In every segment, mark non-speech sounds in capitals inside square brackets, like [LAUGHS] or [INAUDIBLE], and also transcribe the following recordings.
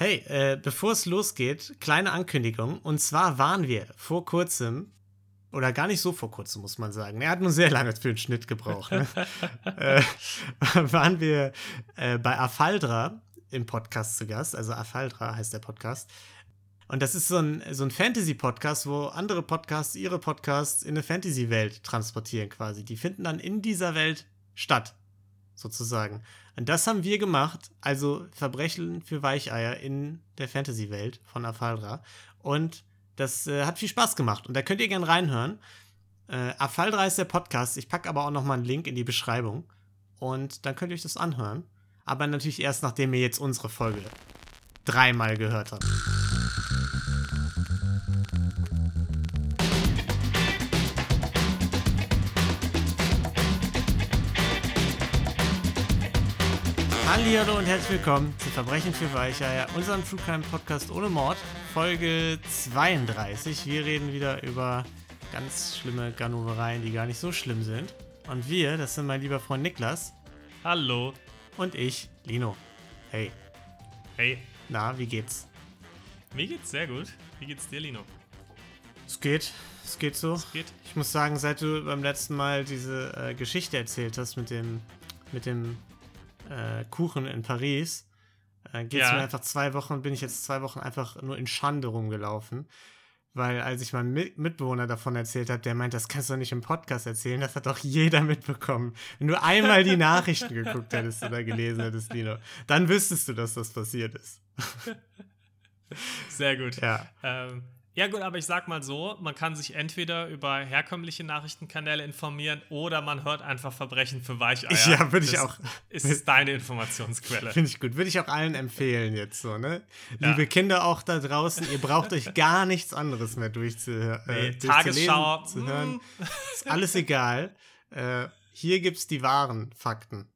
Hey, äh, bevor es losgeht, kleine Ankündigung. Und zwar waren wir vor kurzem, oder gar nicht so vor kurzem, muss man sagen. Er hat nur sehr lange für den Schnitt gebraucht. Ne? [LAUGHS] äh, [LAUGHS] waren wir äh, bei Afaldra im Podcast zu Gast. Also Afaldra heißt der Podcast. Und das ist so ein, so ein Fantasy-Podcast, wo andere Podcasts ihre Podcasts in eine Fantasy-Welt transportieren quasi. Die finden dann in dieser Welt statt, sozusagen. Und das haben wir gemacht, also Verbrechen für Weicheier in der Fantasy-Welt von Afaldra. Und das äh, hat viel Spaß gemacht. Und da könnt ihr gerne reinhören. Äh, Afaldra ist der Podcast. Ich packe aber auch nochmal einen Link in die Beschreibung. Und dann könnt ihr euch das anhören. Aber natürlich erst, nachdem ihr jetzt unsere Folge dreimal gehört habt. Hallo und herzlich willkommen zu Verbrechen für Weicheier, unserem True Crime Podcast ohne Mord, Folge 32. Wir reden wieder über ganz schlimme Ganovereien, die gar nicht so schlimm sind. Und wir, das sind mein lieber Freund Niklas. Hallo. Und ich, Lino. Hey. Hey. Na, wie geht's? Mir geht's sehr gut. Wie geht's dir, Lino? Es geht. Es geht so. Es geht. Ich muss sagen, seit du beim letzten Mal diese äh, Geschichte erzählt hast mit dem, mit dem äh, Kuchen in Paris, äh, geht es ja. mir einfach zwei Wochen, bin ich jetzt zwei Wochen einfach nur in Schande rumgelaufen. Weil als ich meinem Mitbewohner davon erzählt habe, der meint, das kannst du nicht im Podcast erzählen, das hat doch jeder mitbekommen. Wenn du einmal die Nachrichten geguckt hättest oder gelesen hättest, Lino, dann wüsstest du, dass das passiert ist. Sehr gut. Ja. Ähm, ja, gut, aber ich sag mal so: Man kann sich entweder über herkömmliche Nachrichtenkanäle informieren oder man hört einfach Verbrechen für Weicheier. Ja, würde ich auch. Ist es deine Informationsquelle. Finde ich gut. Würde ich auch allen empfehlen jetzt so, ne? Ja. Liebe Kinder auch da draußen, ihr braucht euch gar nichts anderes mehr durchzuhören. Nee, äh, Tagesschau. Zu hören. Mm. Ist alles egal. Äh, hier gibt es die wahren Fakten.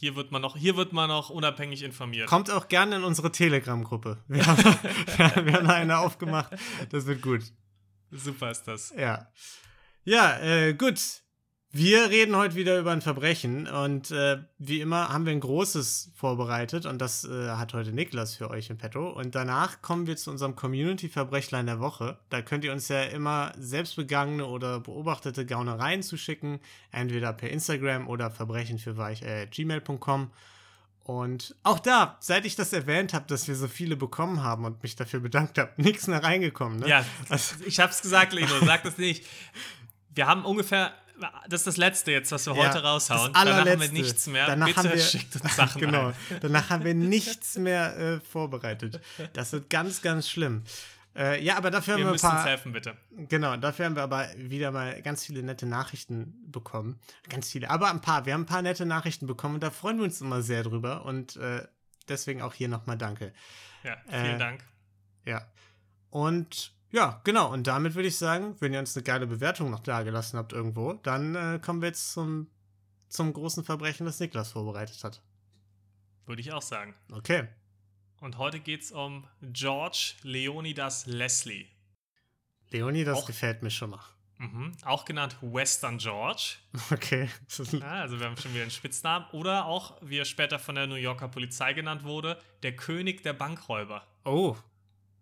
Hier wird man noch, hier wird man noch unabhängig informiert. Kommt auch gerne in unsere Telegram-Gruppe. [LAUGHS] Wir, haben, wir haben eine aufgemacht. Das wird gut. Super ist das. Ja. Ja, äh, gut. Wir reden heute wieder über ein Verbrechen und äh, wie immer haben wir ein großes vorbereitet und das äh, hat heute Niklas für euch in petto. Und danach kommen wir zu unserem Community-Verbrechlein der Woche. Da könnt ihr uns ja immer selbstbegangene oder beobachtete Gaunereien zuschicken, entweder per Instagram oder verbrechen für äh, gmail.com. Und auch da, seit ich das erwähnt habe, dass wir so viele bekommen haben und mich dafür bedankt habe, [LAUGHS] nichts mehr reingekommen. Ne? Ja, also, ich habe es gesagt, Lino, sag das nicht. Wir haben ungefähr das ist das Letzte jetzt, was wir ja, heute raushauen. Danach haben wir nichts mehr. Danach Bitte haben wir, [LAUGHS] schickt uns [LAUGHS] Sachen Genau. Danach haben wir nichts mehr äh, vorbereitet. Das wird ganz, ganz schlimm. Äh, ja, aber dafür wir haben wir ein paar. Uns helfen, bitte. Genau, dafür haben wir aber wieder mal ganz viele nette Nachrichten bekommen. Ganz viele, aber ein paar. Wir haben ein paar nette Nachrichten bekommen und da freuen wir uns immer sehr drüber. Und äh, deswegen auch hier nochmal Danke. Ja, vielen äh, Dank. Ja. Und ja, genau. Und damit würde ich sagen, wenn ihr uns eine geile Bewertung noch da gelassen habt irgendwo, dann äh, kommen wir jetzt zum, zum großen Verbrechen, das Niklas vorbereitet hat. Würde ich auch sagen. Okay. Und heute geht es um George Leonidas Leslie. Leonidas auch, gefällt mir schon mal. Mhm, auch genannt Western George. [LAUGHS] Okay. ja, also wir haben schon wieder einen Spitznamen. Oder auch, wie er später von der New Yorker Polizei genannt wurde, der König der Bankräuber. Oh.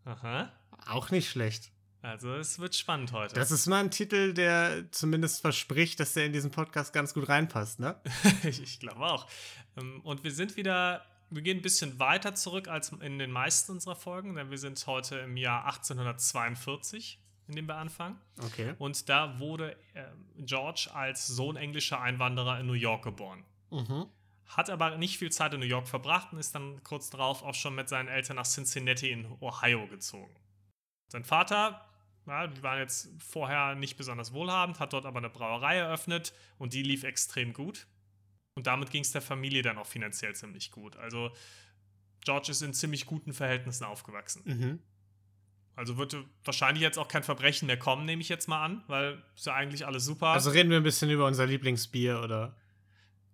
Aha. Auch nicht schlecht. Also es wird spannend heute. Das ist mal ein Titel, der zumindest verspricht, dass der in diesen Podcast ganz gut reinpasst, ne? [LAUGHS] ich, glaube auch. Ähm, und wir sind wieder, wir gehen ein bisschen weiter zurück als in den meisten unserer Folgen, denn wir sind heute im Jahr 1842, in dem wir anfangen. Okay. Und da wurde äh, George als Sohn englischer Einwanderer in New York geboren. Mhm. Hat aber nicht viel Zeit in New York verbracht und ist dann kurz darauf auch schon mit seinen Eltern nach Cincinnati in Ohio gezogen. Sein Vater, ja, die waren jetzt vorher nicht besonders wohlhabend, hat dort aber eine Brauerei eröffnet und die lief extrem gut. Und damit ging es der Familie dann auch finanziell ziemlich gut. Also George ist in ziemlich guten Verhältnissen aufgewachsen. Mhm. Also wird wahrscheinlich jetzt auch kein Verbrechen mehr kommen, nehme ich jetzt mal an, weil ist ja eigentlich alles super. Also reden wir ein bisschen über unser Lieblingsbier, oder?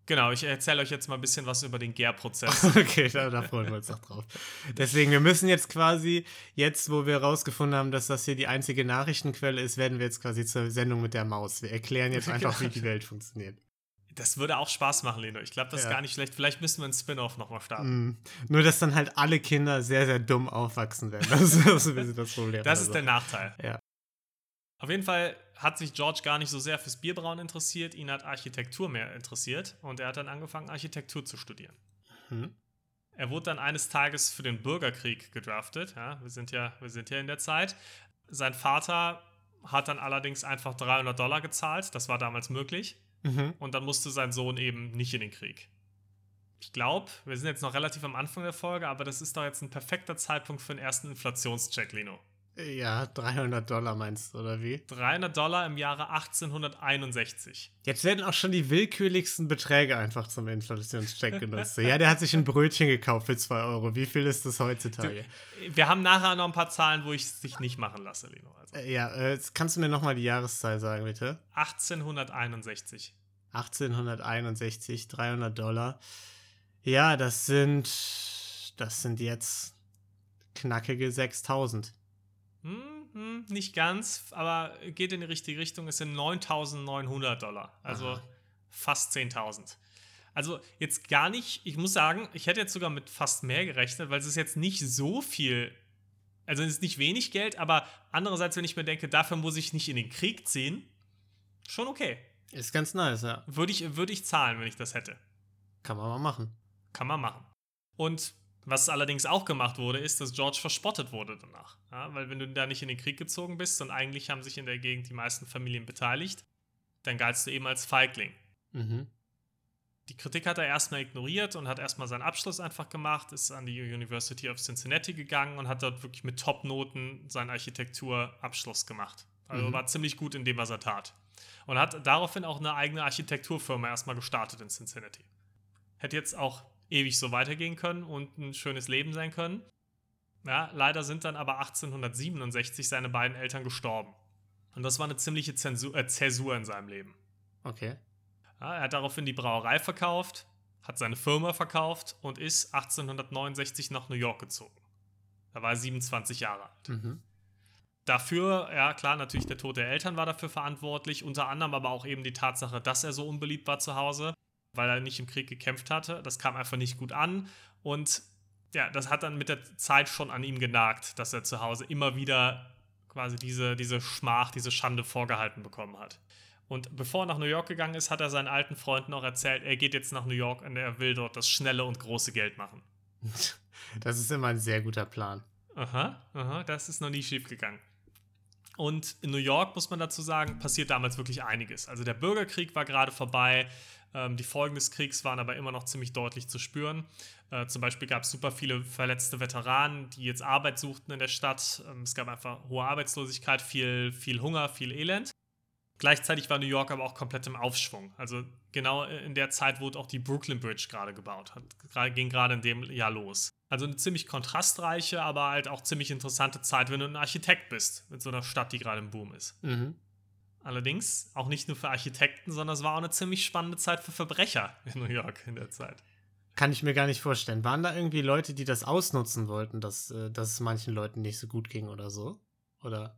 Genau, ich erzähle euch jetzt mal ein bisschen was über den Gärprozess. [LAUGHS] okay, da, da, freuen wir uns noch drauf. Deswegen, wir müssen jetzt quasi, jetzt wo wir herausgefunden haben, dass das hier die einzige Nachrichtenquelle ist, werden wir jetzt quasi zur Sendung mit der Maus. Wir erklären jetzt [LAUGHS] einfach, wie die Welt funktioniert. Das würde auch Spaß machen, Leno. Ich glaube, das ist Ja. gar nicht schlecht. Vielleicht müssen wir einen Spin-off nochmal starten. Mm. Nur, dass dann halt alle Kinder sehr, sehr dumm aufwachsen werden. [LAUGHS] Das ist, das ist das Problem. Das Also. ist der Nachteil. Ja. Auf jeden Fall hat sich George gar nicht so sehr fürs Bierbrauen interessiert. Ihn hat Architektur mehr interessiert. Und er hat dann angefangen, Architektur zu studieren. Hm? Er wurde dann eines Tages für den Bürgerkrieg gedraftet. Ja, wir, sind ja, wir sind ja in der Zeit. Sein Vater hat dann allerdings einfach 300 Dollar gezahlt. Das war damals möglich. Mhm. Und dann musste sein Sohn eben nicht in den Krieg. Ich glaube, wir sind jetzt noch relativ am Anfang der Folge, aber das ist doch jetzt ein perfekter Zeitpunkt für den ersten Inflationscheck, Lino. Ja, 300 Dollar meinst du, oder wie? 300 Dollar im Jahre 1861. Jetzt werden auch schon die willkürlichsten Beträge einfach zum Inflationscheck genutzt. ja, der hat sich ein Brötchen gekauft für 2 Euro. Wie viel ist das heutzutage? Wir haben nachher noch ein paar Zahlen, wo ich es dich nicht machen lasse, Lino. Also Äh, ja, äh, jetzt kannst du mir nochmal die Jahreszahl sagen, bitte? 1861. 1861, 300 Dollar. Ja, das sind, das sind jetzt knackige 6000. Hm, hm, nicht ganz, aber geht in die richtige Richtung. Es sind 9.900 Dollar. Also Aha. fast 10.000. Also jetzt gar nicht, ich muss sagen, ich hätte jetzt sogar mit fast mehr gerechnet, weil es ist jetzt nicht so viel, also es ist nicht wenig Geld, aber andererseits, wenn ich mir denke, dafür muss ich nicht in den Krieg ziehen, schon okay. Ist ganz nice, ja. Würde ich, würde ich zahlen, wenn ich das hätte. Kann man mal machen. Kann man machen. Und was allerdings auch gemacht wurde, ist, dass George verspottet wurde danach. Ja, weil wenn du da nicht in den Krieg gezogen bist und eigentlich haben sich in der Gegend die meisten Familien beteiligt, dann galtst du eben als Feigling. Mhm. Die Kritik hat er erstmal ignoriert und hat erstmal seinen Abschluss einfach gemacht, ist an die University of Cincinnati gegangen und hat dort wirklich mit Top-Noten seinen Architekturabschluss gemacht. Also Mhm. war ziemlich gut in dem, was er tat. Und hat daraufhin auch eine eigene Architekturfirma erstmal gestartet in Cincinnati. Hätte jetzt auch ewig so weitergehen können und ein schönes Leben sein können. Ja, leider sind dann aber 1867 seine beiden Eltern gestorben. Und das war eine ziemliche Zensur, äh, Zäsur in seinem Leben. Okay. Ja, er hat daraufhin die Brauerei verkauft, hat seine Firma verkauft und ist 1869 nach New York gezogen. Da war er 27 Jahre alt. Mhm. Dafür, ja klar, natürlich der Tod der Eltern war dafür verantwortlich, unter anderem aber auch eben die Tatsache, dass er so unbeliebt war zu Hause, weil er nicht im Krieg gekämpft hatte. Das kam einfach nicht gut an und ja, das hat dann mit der Zeit schon an ihm genagt, dass er zu Hause immer wieder quasi diese, diese Schmach, diese Schande vorgehalten bekommen hat. Und bevor er nach New York gegangen ist, hat er seinen alten Freunden auch erzählt, er geht jetzt nach New York und er will dort das schnelle und große Geld machen. [LAUGHS] Das ist immer ein sehr guter Plan. Aha, aha, das ist noch nie schief gegangen. Und in New York, muss man dazu sagen, passiert damals wirklich einiges. Also der Bürgerkrieg war gerade vorbei, ähm, die Folgen des Kriegs waren aber immer noch ziemlich deutlich zu spüren. Äh, zum Beispiel gab es super viele verletzte Veteranen, die jetzt Arbeit suchten in der Stadt. Ähm, es gab einfach hohe Arbeitslosigkeit, viel, viel Hunger, viel Elend. Gleichzeitig war New York aber auch komplett im Aufschwung. Also genau in der Zeit wurde auch die Brooklyn Bridge gerade gebaut. Hat, ging gerade in dem Jahr los. Also eine ziemlich kontrastreiche, aber halt auch ziemlich interessante Zeit, wenn du ein Architekt bist, mit so einer Stadt, die gerade im Boom ist. Mhm. Allerdings auch nicht nur für Architekten, sondern es war auch eine ziemlich spannende Zeit für Verbrecher in New York in der Zeit. Kann ich mir gar nicht vorstellen. Waren da irgendwie Leute, die das ausnutzen wollten, dass, äh, dass es manchen Leuten nicht so gut ging oder so? Oder?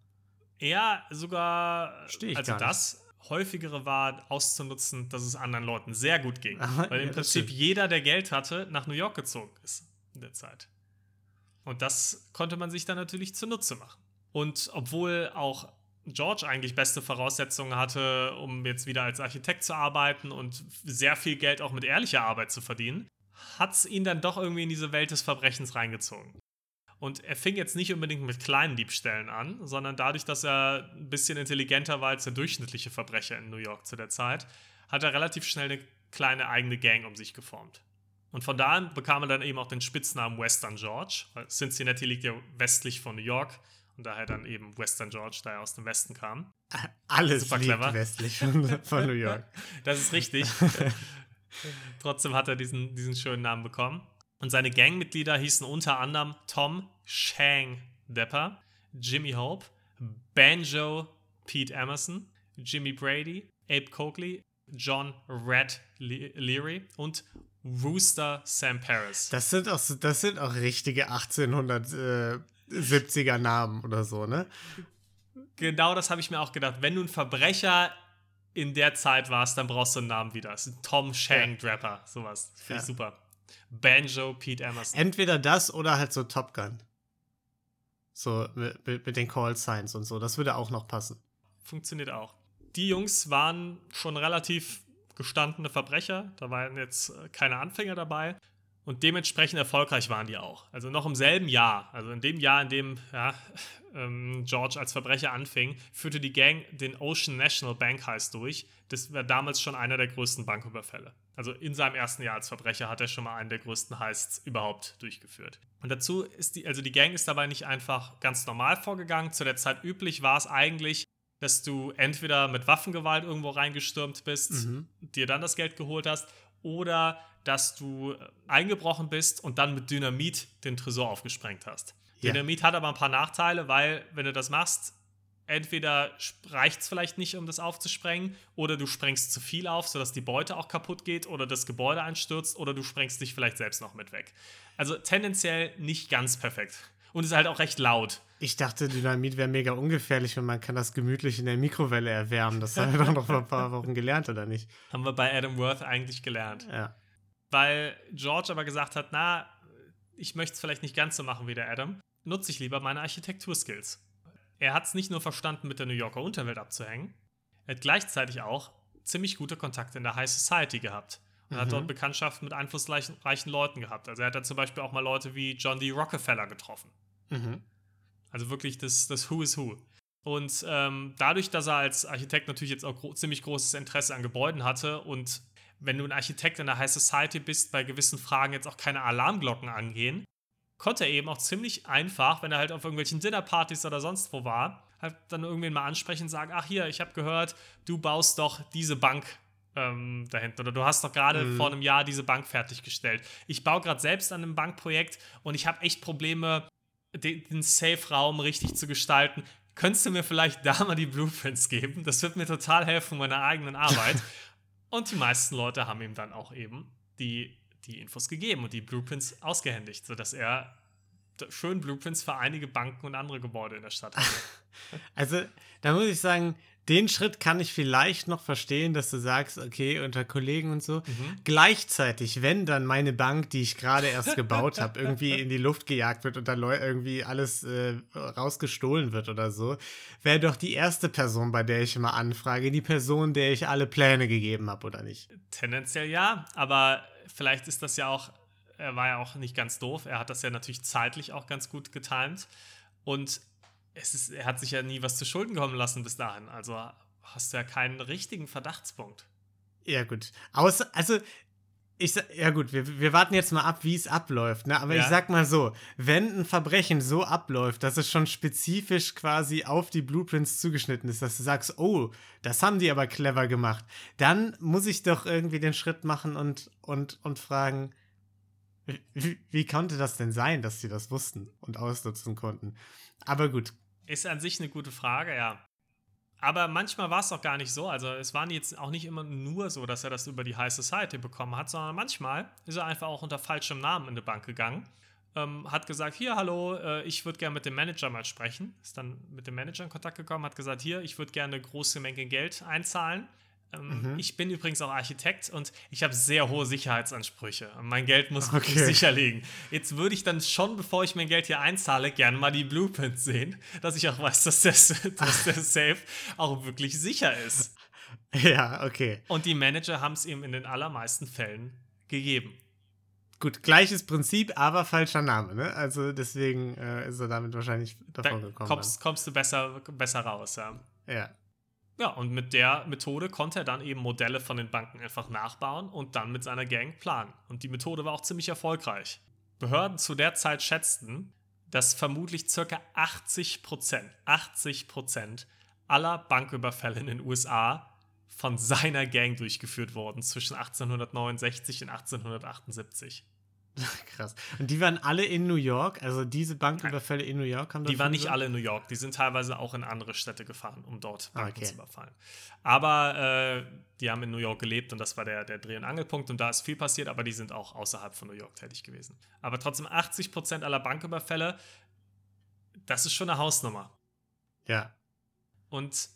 Eher sogar, Versteh ich also gar nicht. das häufigere war auszunutzen, dass es anderen Leuten sehr gut ging. Aha, weil im ja, Prinzip stimmt. jeder, der Geld hatte, nach New York gezogen ist in der Zeit. Und das konnte man sich dann natürlich zunutze machen. Und obwohl auch George eigentlich beste Voraussetzungen hatte, um jetzt wieder als Architekt zu arbeiten und sehr viel Geld auch mit ehrlicher Arbeit zu verdienen, hat es ihn dann doch irgendwie in diese Welt des Verbrechens reingezogen. Und er fing jetzt nicht unbedingt mit kleinen Diebstählen an, sondern dadurch, dass er ein bisschen intelligenter war als der durchschnittliche Verbrecher in New York zu der Zeit, hat er relativ schnell eine kleine eigene Gang um sich geformt. Und von da an bekam er dann eben auch den Spitznamen Western George, weil Cincinnati liegt ja westlich von New York und daher dann eben Western George, da er aus dem Westen kam. [LAUGHS] Alles Super liegt clever. westlich von, von New York. [LAUGHS] Das ist richtig. [LAUGHS] Trotzdem hat er diesen, diesen schönen Namen bekommen. Und seine Gangmitglieder hießen unter anderem Tom Shang Depper, Jimmy Hope, Banjo Pete Emerson, Jimmy Brady, Abe Coakley, John Red Le Leary und Rooster Sam Paris. Das sind auch, das sind auch richtige 1870er Namen oder so, ne? genau das habe ich mir auch gedacht. Wenn du einen Verbrecher in der Zeit warst, dann brauchst du einen Namen wieder. Das ist ein Tom Shank Rapper, sowas. Finde ich Ja. super. Banjo, Pete Emerson. Entweder das oder halt so Top Gun. So mit, mit den Call Signs und so. Das würde auch noch passen. Funktioniert auch. Die Jungs waren schon relativ gestandene Verbrecher. Da waren jetzt äh, keine Anfänger dabei. Und dementsprechend erfolgreich waren die auch. Also noch im selben Jahr, also in dem Jahr, in dem ja, [LAUGHS] ähm, George als Verbrecher anfing, führte die Gang den Ocean National Bank Heist durch. Das war damals schon einer der größten Banküberfälle. Also in seinem ersten Jahr als Verbrecher hat er schon mal einen der größten Heists überhaupt durchgeführt. Und dazu ist die, also die Gang ist dabei nicht einfach ganz normal vorgegangen. Zu der Zeit üblich war es eigentlich, dass du entweder mit Waffengewalt irgendwo reingestürmt bist, Mhm. dir dann das Geld geholt hast, oder dass du äh, eingebrochen bist und dann mit Dynamit den Tresor aufgesprengt hast. Ja. Dynamit hat aber ein paar Nachteile, weil wenn du das machst, entweder reicht es vielleicht nicht, um das aufzusprengen, oder du sprengst zu viel auf, sodass die Beute auch kaputt geht oder das Gebäude einstürzt, oder du sprengst dich vielleicht selbst noch mit weg. Also tendenziell nicht ganz perfekt. Und ist halt auch recht laut. Ich dachte, Dynamit wäre mega ungefährlich und man kann das gemütlich in der Mikrowelle erwärmen. Das haben wir doch noch vor ein paar Wochen gelernt, oder nicht? Haben wir bei Adam Worth eigentlich gelernt. Ja. Weil George aber gesagt hat, na, ich möchte es vielleicht nicht ganz so machen wie der Adam, nutze ich lieber meine Architekturskills. Er hat es nicht nur verstanden, mit der New Yorker Unterwelt abzuhängen, er hat gleichzeitig auch ziemlich gute Kontakte in der High Society gehabt und hat Mhm. dort Bekanntschaft mit einflussreichen reichen Leuten gehabt. Also er hat da zum Beispiel auch mal Leute wie John D. Rockefeller getroffen. Mhm. Also wirklich das, das Who is Who. Und ähm, dadurch, dass er als Architekt natürlich jetzt auch gro ziemlich großes Interesse an Gebäuden hatte und wenn du ein Architekt in der High Society bist, bei gewissen Fragen jetzt auch keine Alarmglocken angehen, konnte er eben auch ziemlich einfach, wenn er halt auf irgendwelchen Dinnerpartys oder sonst wo war, halt dann irgendwen mal ansprechen und sagen, ach hier, ich habe gehört, du baust doch diese Bank ähm, da hinten oder du hast doch gerade Mhm. vor einem Jahr diese Bank fertiggestellt. Ich baue gerade selbst an einem Bankprojekt und ich habe echt Probleme, den, den Safe-Raum richtig zu gestalten. Könntest du mir vielleicht da mal die Blueprints geben? Das wird mir total helfen in meiner eigenen Arbeit. [LAUGHS] und die meisten Leute haben ihm dann auch eben die, die Infos gegeben und die Blueprints ausgehändigt, sodass er schön Blueprints für einige Banken und andere Gebäude in der Stadt hatte. [LAUGHS] Also, da muss ich sagen, den Schritt kann ich vielleicht noch verstehen, dass du sagst, okay, unter Kollegen und so. Mhm. Gleichzeitig, wenn dann meine Bank, die ich gerade erst gebaut habe, irgendwie in die Luft gejagt wird und dann irgendwie alles äh, rausgestohlen wird oder so, wäre doch die erste Person, bei der ich immer anfrage, die Person, der ich alle Pläne gegeben habe, oder nicht? Tendenziell ja, aber vielleicht ist das ja auch, er war ja auch nicht ganz doof. Er hat das ja natürlich zeitlich auch ganz gut getimt. Und es ist, er hat sich ja nie was zu Schulden kommen lassen bis dahin. Also hast du ja keinen richtigen Verdachtspunkt. Ja, gut. Außer, also, ich ja gut, wir, wir warten jetzt mal ab, wie es abläuft, ne? Aber Ja. ich sag mal so, wenn ein Verbrechen so abläuft, dass es schon spezifisch quasi auf die Blueprints zugeschnitten ist, dass du sagst, oh, das haben die aber clever gemacht, dann muss ich doch irgendwie den Schritt machen und, und, und fragen, wie, wie konnte das denn sein, dass sie das wussten und ausnutzen konnten? Aber gut, Ist an sich eine gute Frage, ja. Aber manchmal war es auch gar nicht so. Also es war jetzt auch nicht immer nur so, dass er das über die High Society bekommen hat, sondern manchmal ist er einfach auch unter falschem Namen in eine Bank gegangen. Ähm, hat gesagt, hier, hallo, äh, ich würde gerne mit dem Manager mal sprechen. Ist dann mit dem Manager in Kontakt gekommen, hat gesagt, hier, ich würde gerne eine große Menge Geld einzahlen. Ähm, Mhm. Ich bin übrigens auch Architekt und ich habe sehr hohe Sicherheitsansprüche. Mein Geld muss wirklich Okay. sicher liegen. Jetzt würde ich dann schon, bevor ich mein Geld hier einzahle, gerne mal die Blueprints sehen, dass ich auch weiß, dass der, [LAUGHS] dass der Safe auch wirklich sicher ist. [LAUGHS] ja, okay. Und die Manager haben es ihm in den allermeisten Fällen gegeben. Gut, gleiches Prinzip, aber falscher Name, ne? Also deswegen äh, ist er damit wahrscheinlich Da davon gekommen. kommst, kommst du besser, besser raus, ja. Ja. Ja, und mit der Methode konnte er dann eben Modelle von den Banken einfach nachbauen und dann mit seiner Gang planen. Und die Methode war auch ziemlich erfolgreich. Behörden zu der Zeit schätzten, dass vermutlich ca. 80 Prozent, 80 Prozent aller Banküberfälle in den USA von seiner Gang durchgeführt wurden zwischen 1869 und 1878. [LAUGHS] Krass. Und die waren alle in New York? Also diese Banküberfälle in New York haben Die waren nicht alle in New York, die sind teilweise auch in andere Städte gefahren, um dort Ah, Banken okay. zu überfallen. Aber äh, die haben in New York gelebt und das war der, der Dreh- und Angelpunkt und da ist viel passiert, aber die sind auch außerhalb von New York tätig gewesen. Aber trotzdem 80% aller Banküberfälle, das ist schon eine Hausnummer. Ja. Und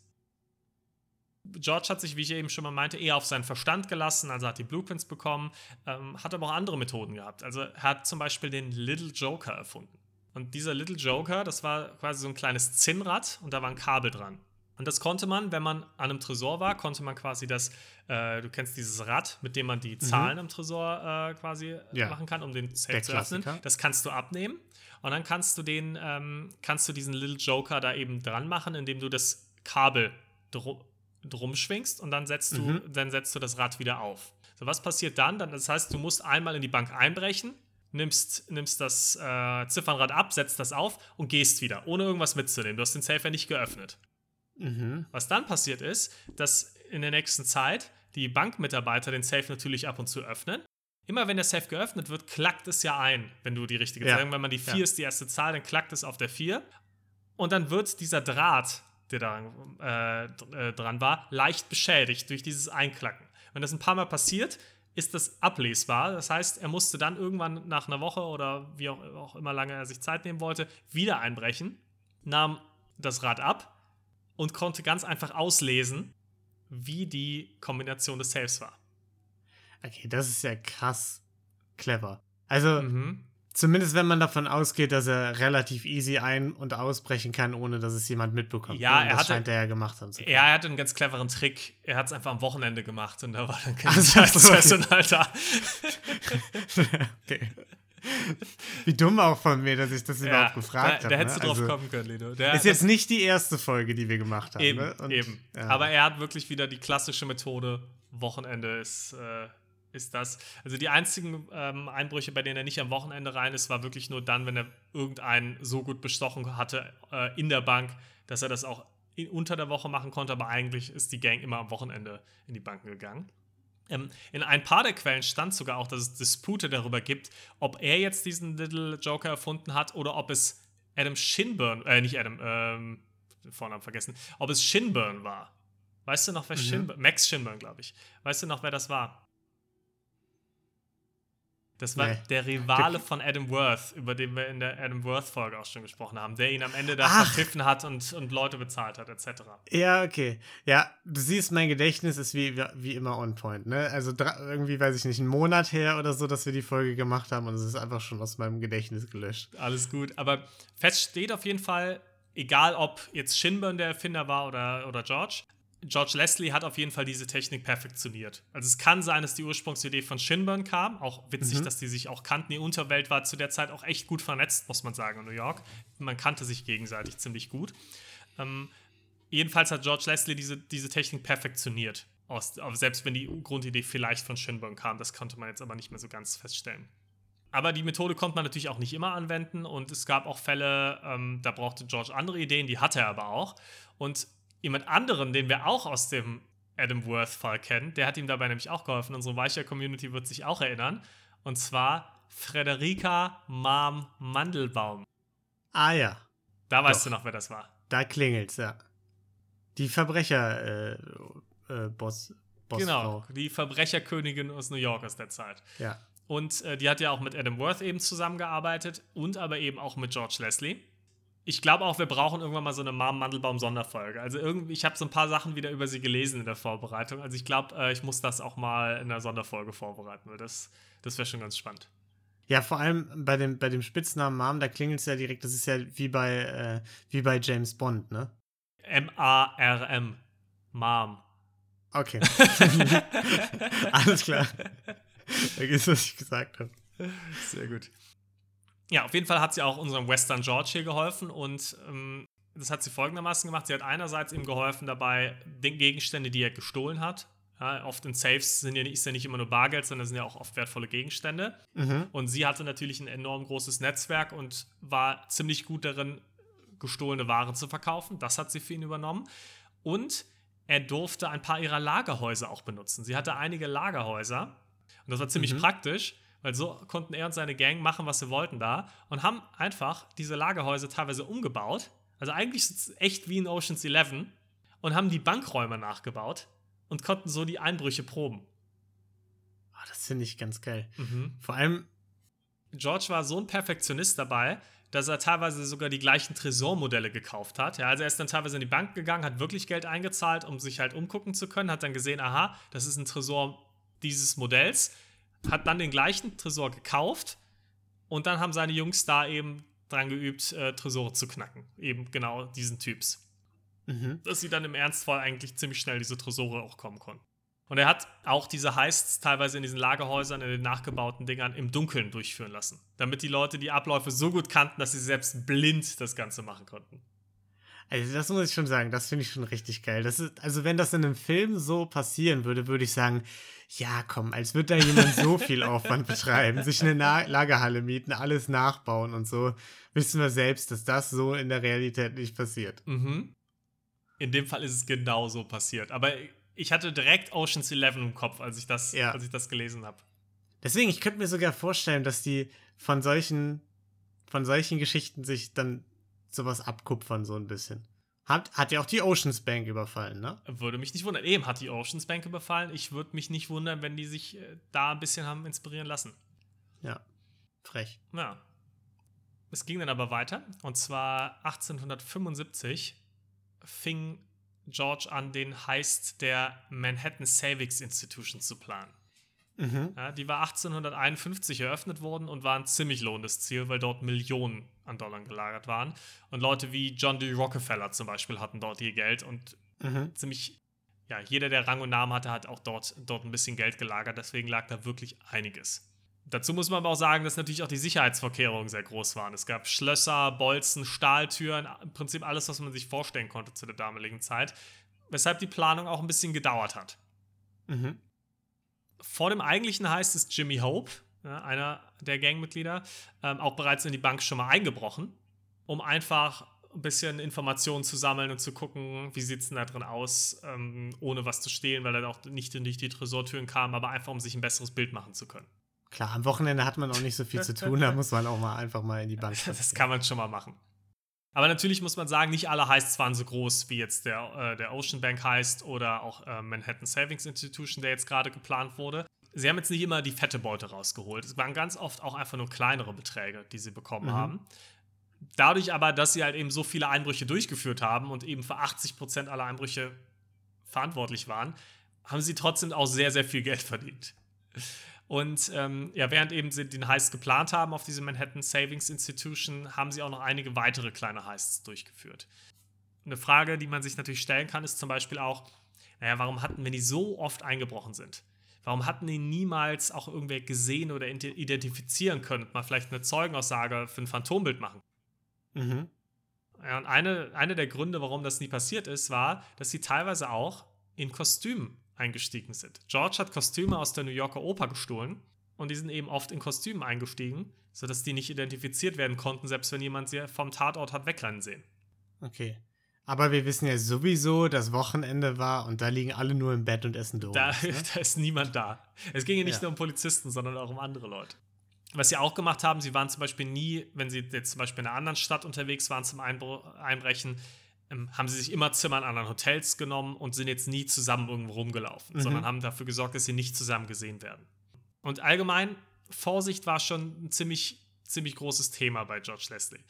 George hat sich, wie ich eben schon mal meinte, eher auf seinen Verstand gelassen, also hat die Blueprints bekommen, ähm, hat aber auch andere Methoden gehabt. Also er hat zum Beispiel den Little Joker erfunden. Und dieser Little Joker, das war quasi so ein kleines Zinnrad und da war ein Kabel dran. Und das konnte man, wenn man an einem Tresor war, konnte man quasi das, äh, du kennst dieses Rad, mit dem man die Zahlen mhm. am Tresor äh, quasi ja. machen kann, um den Safe zu öffnen. Das kannst du abnehmen und dann kannst du den, ähm, kannst du diesen Little Joker da eben dran machen, indem du das Kabel drum, schwingst und dann setzt mhm. du, dann setzt du das Rad wieder auf. So, was passiert dann? dann? Das heißt, du musst einmal in die Bank einbrechen, nimmst, nimmst das äh, Ziffernrad ab, setzt das auf und gehst wieder, ohne irgendwas mitzunehmen. Du hast den Safe ja nicht geöffnet. Mhm. Was dann passiert ist, dass in der nächsten Zeit die Bankmitarbeiter den Safe natürlich ab und zu öffnen. Immer wenn der Safe geöffnet wird, klackt es ja ein, wenn du die richtige ja. Zahl, wenn man die 4 ja. ist die erste Zahl, dann klackt es auf der 4. Und dann wird dieser Draht, der da äh, dran war, leicht beschädigt durch dieses Einklacken. Wenn das ein paar Mal passiert, ist das ablesbar. Das heißt, er musste dann irgendwann nach einer Woche oder wie auch, auch immer lange er sich Zeit nehmen wollte, wieder einbrechen, nahm das Rad ab und konnte ganz einfach auslesen, wie die Kombination des Saves war. Okay, das ist ja krass clever. Also, mhm. Zumindest wenn man davon ausgeht, dass er relativ easy ein- und ausbrechen kann, ohne dass es jemand mitbekommt. Ja, er das hatte, scheint er ja gemacht haben zu können. Ja, er hatte einen ganz cleveren Trick. Er hat es einfach am Wochenende gemacht und da war dann kein Zeitpersonal da. [LAUGHS] okay. Wie dumm auch von mir, dass ich das ja, überhaupt gefragt habe. Da, da hättest ne? du drauf also, kommen können, Lino. Der, ist jetzt nicht die erste Folge, die wir gemacht haben. Eben, ne? Und, eben. Ja. Aber er hat wirklich wieder die klassische Methode. Wochenende ist, äh, ist das. Also die einzigen ähm, Einbrüche, bei denen er nicht am Wochenende rein ist, war wirklich nur dann, wenn er irgendeinen so gut bestochen hatte äh, in der Bank, dass er das auch in, unter der Woche machen konnte. Aber eigentlich ist die Gang immer am Wochenende in die Banken gegangen. Ähm, in ein paar der Quellen stand sogar auch, dass es Dispute darüber gibt, ob er jetzt diesen Little Joker erfunden hat oder ob es Adam Shinburn, äh, nicht Adam, ähm, Vornamen vergessen, ob es Shinburn war. Weißt du noch, wer mhm. Shinburn, Max Shinburn, glaube ich. Weißt du noch, wer das war? Das war nee. der Rivale von Adam Worth, über den wir in der Adam Worth-Folge auch schon gesprochen haben, der ihn am Ende da verpfiffen hat und, und Leute bezahlt hat, etc. Ja, okay. Ja, du siehst, mein Gedächtnis ist wie, wie immer on point, ne? Also irgendwie, weiß ich nicht, einen Monat her oder so, dass wir die Folge gemacht haben und es ist einfach schon aus meinem Gedächtnis gelöscht. Alles gut, aber fest steht auf jeden Fall, egal ob jetzt Shinburn der Erfinder war oder, oder George, George Leslie hat auf jeden Fall diese Technik perfektioniert. Also es kann sein, dass die Ursprungsidee von Shinburn kam. Auch witzig, mhm. dass die sich auch kannten. Die Unterwelt war zu der Zeit auch echt gut vernetzt, muss man sagen, in New York. Man kannte sich gegenseitig ziemlich gut. Ähm, jedenfalls hat George Leslie diese, diese Technik perfektioniert. Aus, selbst wenn die Grundidee vielleicht von Shinburn kam. Das konnte man jetzt aber nicht mehr so ganz feststellen. Aber die Methode konnte man natürlich auch nicht immer anwenden und es gab auch Fälle, ähm, da brauchte George andere Ideen, die hatte er aber auch. Und jemand anderen, den wir auch aus dem Adam Worth-Fall kennen, der hat ihm dabei nämlich auch geholfen. Unsere Weicher-Community wird sich auch erinnern. Und zwar Frederika Mom Mandelbaum. Ah ja. Da weißt Doch. du noch, wer das war. Da klingelt's, ja. Die Verbrecher, äh, äh, Boss. Genau, die Verbrecherkönigin aus New York aus der Zeit. Ja. Und äh, die hat ja auch mit Adam Worth eben zusammengearbeitet und aber eben auch mit George Leslie ich glaube auch, wir brauchen irgendwann mal so eine Mom-Mandelbaum-Sonderfolge. Also irgendwie, ich habe so ein paar Sachen wieder über sie gelesen in der Vorbereitung. Also ich glaube, äh, ich muss das auch mal in einer Sonderfolge vorbereiten, weil das, das wäre schon ganz spannend. Ja, vor allem bei dem, bei dem Spitznamen Mom, da klingelt es ja direkt, das ist ja wie bei, äh, wie bei James Bond, ne? M-A-R-M. Mom. Okay. [LAUGHS] [LAUGHS] Alles klar. Vergiss, was ich gesagt habe. Sehr gut. Ja, auf jeden Fall hat sie auch unserem Western George hier geholfen und ähm, das hat sie folgendermaßen gemacht. Sie hat einerseits ihm geholfen dabei, den Gegenstände, die er gestohlen hat. Ja, oft in Safes sind ja, ist ja nicht immer nur Bargeld, sondern sind ja auch oft wertvolle Gegenstände. Mhm. Und sie hatte natürlich ein enorm großes Netzwerk und war ziemlich gut darin, gestohlene Waren zu verkaufen. Das hat sie für ihn übernommen. Und er durfte ein paar ihrer Lagerhäuser auch benutzen. Sie hatte einige Lagerhäuser und das war ziemlich mhm. praktisch, weil so konnten er und seine Gang machen, was sie wollten da und haben einfach diese Lagerhäuser teilweise umgebaut. Also eigentlich ist es echt wie in Oceans 11 und haben die Bankräume nachgebaut und konnten so die Einbrüche proben. Oh, das finde ich ganz geil. Mhm. Vor allem. George war so ein Perfektionist dabei, dass er teilweise sogar die gleichen Tresormodelle gekauft hat. Ja, also er ist dann teilweise in die Bank gegangen, hat wirklich Geld eingezahlt, um sich halt umgucken zu können, hat dann gesehen, aha, das ist ein Tresor dieses Modells, hat dann den gleichen Tresor gekauft und dann haben seine Jungs da eben dran geübt, äh, Tresore zu knacken. Eben genau diesen Typs. Mhm. Dass sie dann im Ernstfall eigentlich ziemlich schnell diese Tresore auch kommen konnten. Und er hat auch diese Heists teilweise in diesen Lagerhäusern, in den nachgebauten Dingern im Dunkeln durchführen lassen. Damit die Leute die Abläufe so gut kannten, dass sie selbst blind das Ganze machen konnten. Also, das muss ich schon sagen, das finde ich schon richtig geil. Das ist, also, wenn das in einem Film so passieren würde, würde ich sagen, ja, komm, als würde da jemand so [LAUGHS] viel Aufwand betreiben, sich eine Na Lagerhalle mieten, alles nachbauen und so, wissen wir selbst, dass das so in der Realität nicht passiert. Mhm. In dem Fall ist es genau so passiert. Aber ich hatte direkt Ocean's Eleven im Kopf, als ich das, ja. als ich das gelesen habe. Deswegen, ich könnte mir sogar vorstellen, dass die von solchen, von solchen Geschichten sich dann sowas abkupfern, so ein bisschen. Hat, hat ja auch die Oceans Bank überfallen, ne? Würde mich nicht wundern. Eben hat die Oceans Bank überfallen. Ich würde mich nicht wundern, wenn die sich äh, da ein bisschen haben inspirieren lassen. Ja, frech. Ja. Es ging dann aber weiter. Und zwar 1875 fing George an, den Heist der Manhattan Savings Institution zu planen. Mhm. Ja, die war 1851 eröffnet worden und war ein ziemlich lohnendes Ziel, weil dort Millionen an Dollar gelagert waren. Und Leute wie John D. Rockefeller zum Beispiel hatten dort ihr Geld und mhm. ziemlich, ja, jeder, der Rang und Namen hatte, hat auch dort, dort ein bisschen Geld gelagert. Deswegen lag da wirklich einiges. Dazu muss man aber auch sagen, dass natürlich auch die Sicherheitsvorkehrungen sehr groß waren. Es gab Schlösser, Bolzen, Stahltüren, im Prinzip alles, was man sich vorstellen konnte zu der damaligen Zeit, weshalb die Planung auch ein bisschen gedauert hat. Mhm. Vor dem eigentlichen heißt es Jimmy Hope, ja, einer der Gangmitglieder, ähm, auch bereits in die Bank schon mal eingebrochen, um einfach ein bisschen Informationen zu sammeln und zu gucken, wie sieht es denn da drin aus, ähm, ohne was zu stehlen, weil er auch nicht durch die Tresortüren kam, aber einfach um sich ein besseres Bild machen zu können. Klar, am Wochenende hat man auch nicht so viel zu tun, da muss man auch mal einfach mal in die Bank. [LAUGHS] das kann man schon mal machen. Aber natürlich muss man sagen, nicht alle Heists waren so groß, wie jetzt der, äh, der Ocean Bank heißt oder auch äh, Manhattan Savings Institution, der jetzt gerade geplant wurde. Sie haben jetzt nicht immer die fette Beute rausgeholt. Es waren ganz oft auch einfach nur kleinere Beträge, die sie bekommen mhm. haben. Dadurch aber, dass sie halt eben so viele Einbrüche durchgeführt haben und eben für 80 Prozent aller Einbrüche verantwortlich waren, haben sie trotzdem auch sehr, sehr viel Geld verdient. Und ähm, ja, während eben sie den Heist geplant haben auf diese Manhattan Savings Institution, haben sie auch noch einige weitere kleine Heists durchgeführt. Eine Frage, die man sich natürlich stellen kann, ist zum Beispiel auch, naja, warum hatten, wenn die so oft eingebrochen sind, warum hatten die niemals auch irgendwer gesehen oder identifizieren können und mal vielleicht eine Zeugenaussage für ein Phantombild machen? Mhm. Ja, und eine, eine der Gründe, warum das nie passiert ist, war, dass sie teilweise auch in Kostümen eingestiegen sind. George hat Kostüme aus der New Yorker Oper gestohlen und die sind eben oft in Kostümen eingestiegen, sodass die nicht identifiziert werden konnten, selbst wenn jemand sie vom Tatort hat wegrennen sehen. Okay. Aber wir wissen ja sowieso, dass Wochenende war und da liegen alle nur im Bett und essen Donuts. Da, ne? [LAUGHS] da ist niemand da. Es ging ja nicht ja. nur um Polizisten, sondern auch um andere Leute. Was sie auch gemacht haben, sie waren zum Beispiel nie, wenn sie jetzt zum Beispiel in einer anderen Stadt unterwegs waren zum Einbrechen, haben sie sich immer Zimmer in anderen Hotels genommen und sind jetzt nie zusammen irgendwo rumgelaufen, mhm. sondern haben dafür gesorgt, dass sie nicht zusammen gesehen werden. Und allgemein, Vorsicht war schon ein ziemlich, ziemlich großes Thema bei George Leslie.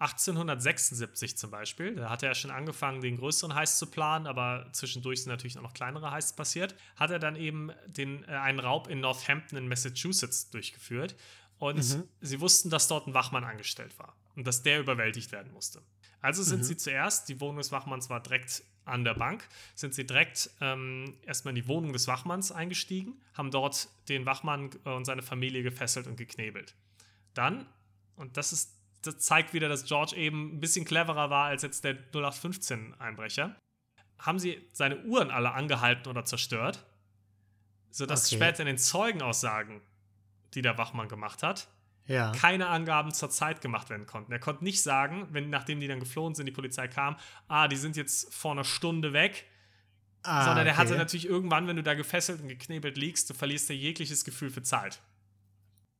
1876 zum Beispiel, da hat er schon angefangen, den größeren Heist zu planen, aber zwischendurch sind natürlich auch noch kleinere Heists passiert, hat er dann eben den, äh, einen Raub in Northampton in Massachusetts durchgeführt. Und mhm. sie wussten, dass dort ein Wachmann angestellt war und dass der überwältigt werden musste. Also sind mhm. sie zuerst, die Wohnung des Wachmanns war direkt an der Bank, sind sie direkt ähm, erstmal in die Wohnung des Wachmanns eingestiegen, haben dort den Wachmann äh, und seine Familie gefesselt und geknebelt. Dann, und das ist das zeigt wieder, dass George eben ein bisschen cleverer war als jetzt der 0815-Einbrecher. Haben sie seine Uhren alle angehalten oder zerstört, sodass okay. später in den Zeugenaussagen, die der Wachmann gemacht hat, ja. keine Angaben zur Zeit gemacht werden konnten. Er konnte nicht sagen, wenn nachdem die dann geflohen sind, die Polizei kam, ah, die sind jetzt vor einer Stunde weg. Ah, sondern er okay. hatte natürlich irgendwann, wenn du da gefesselt und geknebelt liegst, du verlierst ja jegliches Gefühl für Zeit.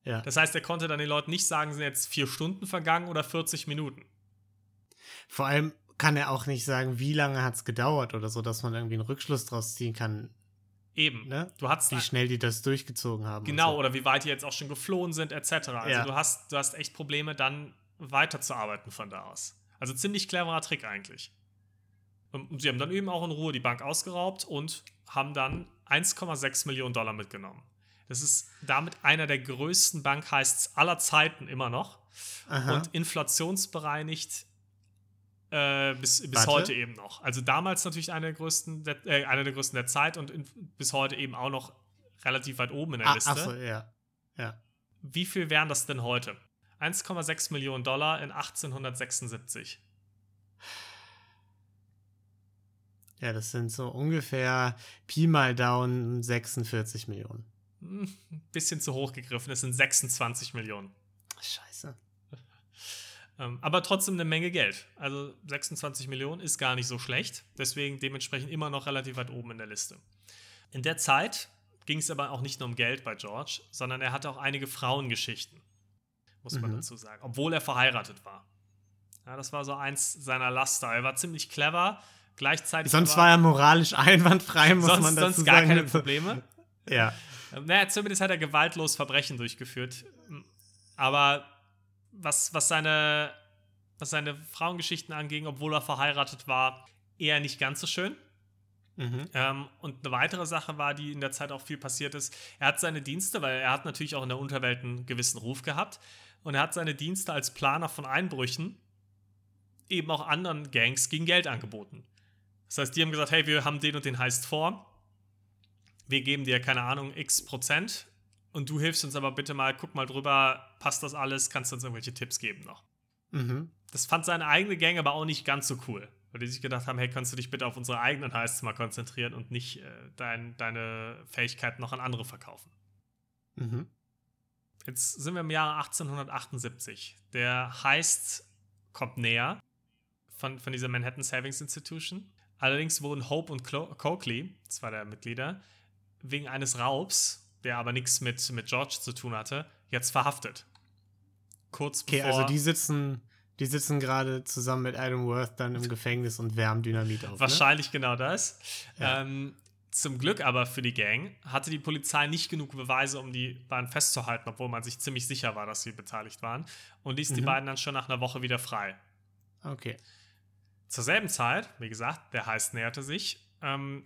Ja. Das heißt, er konnte dann den Leuten nicht sagen, sind jetzt vier Stunden vergangen oder 40 Minuten. Vor allem kann er auch nicht sagen, wie lange hat es gedauert oder so, dass man irgendwie einen Rückschluss draus ziehen kann, Eben. Ne? Du hast wie schnell die das durchgezogen haben. Genau, so. oder wie weit die jetzt auch schon geflohen sind, etc. Also ja. du hast, du hast echt Probleme, dann weiterzuarbeiten von da aus. Also ziemlich cleverer Trick eigentlich. Und sie haben dann eben auch in Ruhe die Bank ausgeraubt und haben dann 1,6 Millionen Dollar mitgenommen. Das ist damit einer der größten Bankheists aller Zeiten immer noch. Aha. Und inflationsbereinigt äh, bis, bis heute eben noch. Also damals natürlich einer der größten der, äh, einer der größten der Zeit und in, bis heute eben auch noch relativ weit oben in der ah, Liste. Achso, ja. ja. Wie viel wären das denn heute? 1,6 Millionen Dollar in 1876. Ja, das sind so ungefähr Pi mal Down 46 Millionen. Ein hm, bisschen zu hoch gegriffen, es sind 26 Millionen. Scheiße. Ähm, aber trotzdem eine Menge Geld. Also 26 Millionen ist gar nicht so schlecht. Deswegen dementsprechend immer noch relativ weit oben in der Liste. In der Zeit ging es aber auch nicht nur um Geld bei George, sondern er hatte auch einige Frauengeschichten, muss man mhm. dazu sagen, obwohl er verheiratet war. Ja, das war so eins seiner Laster. Er war ziemlich clever, gleichzeitig. Sonst war er moralisch einwandfrei, muss sonst, man dazu sonst gar sagen. keine Probleme. ja. Naja, zumindest hat er gewaltlos Verbrechen durchgeführt. Aber was, was, seine, was seine Frauengeschichten anging, obwohl er verheiratet war, eher nicht ganz so schön. Mhm. Ähm, und eine weitere Sache war, die in der Zeit auch viel passiert ist, er hat seine Dienste, weil er hat natürlich auch in der Unterwelt einen gewissen Ruf gehabt, und er hat seine Dienste als Planer von Einbrüchen eben auch anderen Gangs gegen Geld angeboten. Das heißt, die haben gesagt, hey, wir haben den und den heißt vor, wir geben dir, keine Ahnung, x Prozent und du hilfst uns aber bitte mal, guck mal drüber, passt das alles, kannst du uns irgendwelche Tipps geben noch. Mhm. Das fand seine eigene Gang aber auch nicht ganz so cool. Weil die sich gedacht haben, hey, kannst du dich bitte auf unsere eigenen Heists mal konzentrieren und nicht äh, dein, deine Fähigkeiten noch an andere verkaufen. Mhm. Jetzt sind wir im Jahre 1878. Der Heist kommt näher von, von dieser Manhattan Savings Institution. Allerdings wurden Hope und Clo Coakley, zwei der Mitglieder, wegen eines Raubs der aber nichts mit, mit George zu tun hatte, jetzt verhaftet. Kurz okay, bevor. Okay, also die sitzen, die sitzen gerade zusammen mit Adam Worth dann im Gefängnis und wärmen Dynamit auf. Ne? Wahrscheinlich ne? genau das. Ja. Ähm, zum Glück aber für die Gang hatte die Polizei nicht genug Beweise, um die beiden festzuhalten, obwohl man sich ziemlich sicher war, dass sie beteiligt waren, und ließ mhm. die beiden dann schon nach einer Woche wieder frei. Okay. Zur selben Zeit, wie gesagt, der Heist näherte sich, ähm,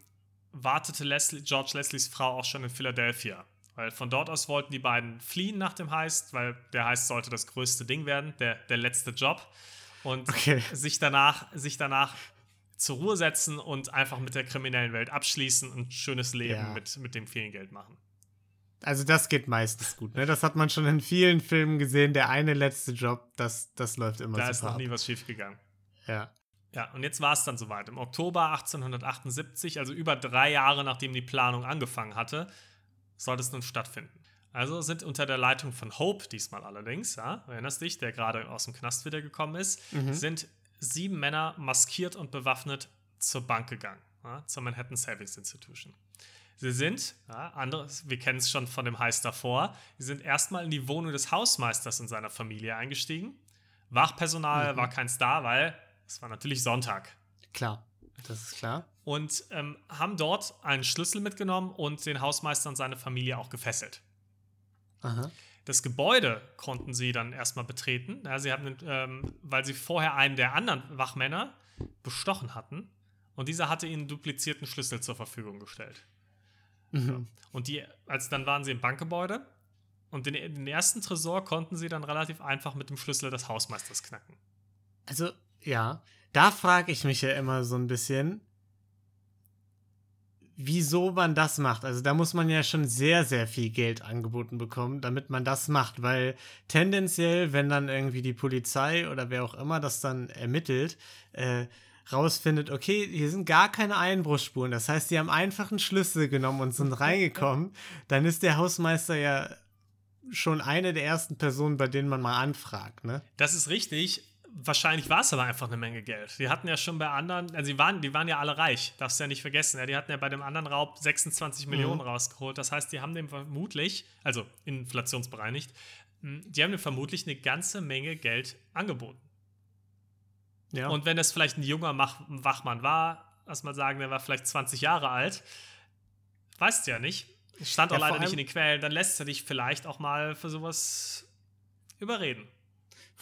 wartete Leslie, George Leslies Frau auch schon in Philadelphia. Weil von dort aus wollten die beiden fliehen nach dem Heist, weil der Heist sollte das größte Ding werden, der, der letzte Job. Und okay. sich, danach, sich danach zur Ruhe setzen und einfach mit der kriminellen Welt abschließen und ein schönes Leben ja. mit, mit dem vielen Geld machen. Also das geht meistens gut, ne? Das hat man schon in vielen Filmen gesehen. Der eine letzte Job, das, das läuft immer Da ist noch ab. nie was schiefgegangen. Ja. Ja, und jetzt war es dann soweit. Im Oktober 1878, also über drei Jahre nachdem die Planung angefangen hatte, sollte es nun stattfinden. Also sind unter der Leitung von Hope, diesmal allerdings, ja, erinnerst dich, der gerade aus dem Knast wiedergekommen ist, mhm. sind sieben Männer maskiert und bewaffnet zur Bank gegangen, ja, zur Manhattan Savings Institution. Sie sind, ja, andere, wir kennen es schon von dem Heist davor, sie sind erstmal in die Wohnung des Hausmeisters und seiner Familie eingestiegen. Wachpersonal mhm. war keins da, weil es war natürlich Sonntag. Klar, das ist klar. Und ähm, haben dort einen Schlüssel mitgenommen und den Hausmeister und seine Familie auch gefesselt. Aha. Das Gebäude konnten sie dann erstmal betreten, ja, sie hatten, ähm, weil sie vorher einen der anderen Wachmänner bestochen hatten und dieser hatte ihnen duplizierten Schlüssel zur Verfügung gestellt. Mhm. Und die, als dann waren sie im Bankgebäude und den, den ersten Tresor konnten sie dann relativ einfach mit dem Schlüssel des Hausmeisters knacken. Also ja, da frage ich mich ja immer so ein bisschen, wieso man das macht. Also da muss man ja schon sehr, sehr viel Geld angeboten bekommen, damit man das macht, weil tendenziell, wenn dann irgendwie die Polizei oder wer auch immer das dann ermittelt, äh, rausfindet, okay, hier sind gar keine Einbruchsspuren. Das heißt, die haben einfach einen Schlüssel genommen und sind [LAUGHS] reingekommen. Dann ist der Hausmeister ja schon eine der ersten Personen, bei denen man mal anfragt, ne? Das ist richtig wahrscheinlich war es aber einfach eine Menge Geld. Die hatten ja schon bei anderen, also die waren, die waren ja alle reich, darfst du ja nicht vergessen. Ja, die hatten ja bei dem anderen Raub 26 mhm. Millionen rausgeholt. Das heißt, die haben dem vermutlich, also inflationsbereinigt, hm, die haben dem vermutlich eine ganze Menge Geld angeboten. Ja. Und wenn das vielleicht ein junger Wachmann war, lass mal sagen, der war vielleicht 20 Jahre alt, weißt du ja nicht, stand auch ja, leider nicht in den Quellen, dann lässt er dich vielleicht auch mal für sowas überreden.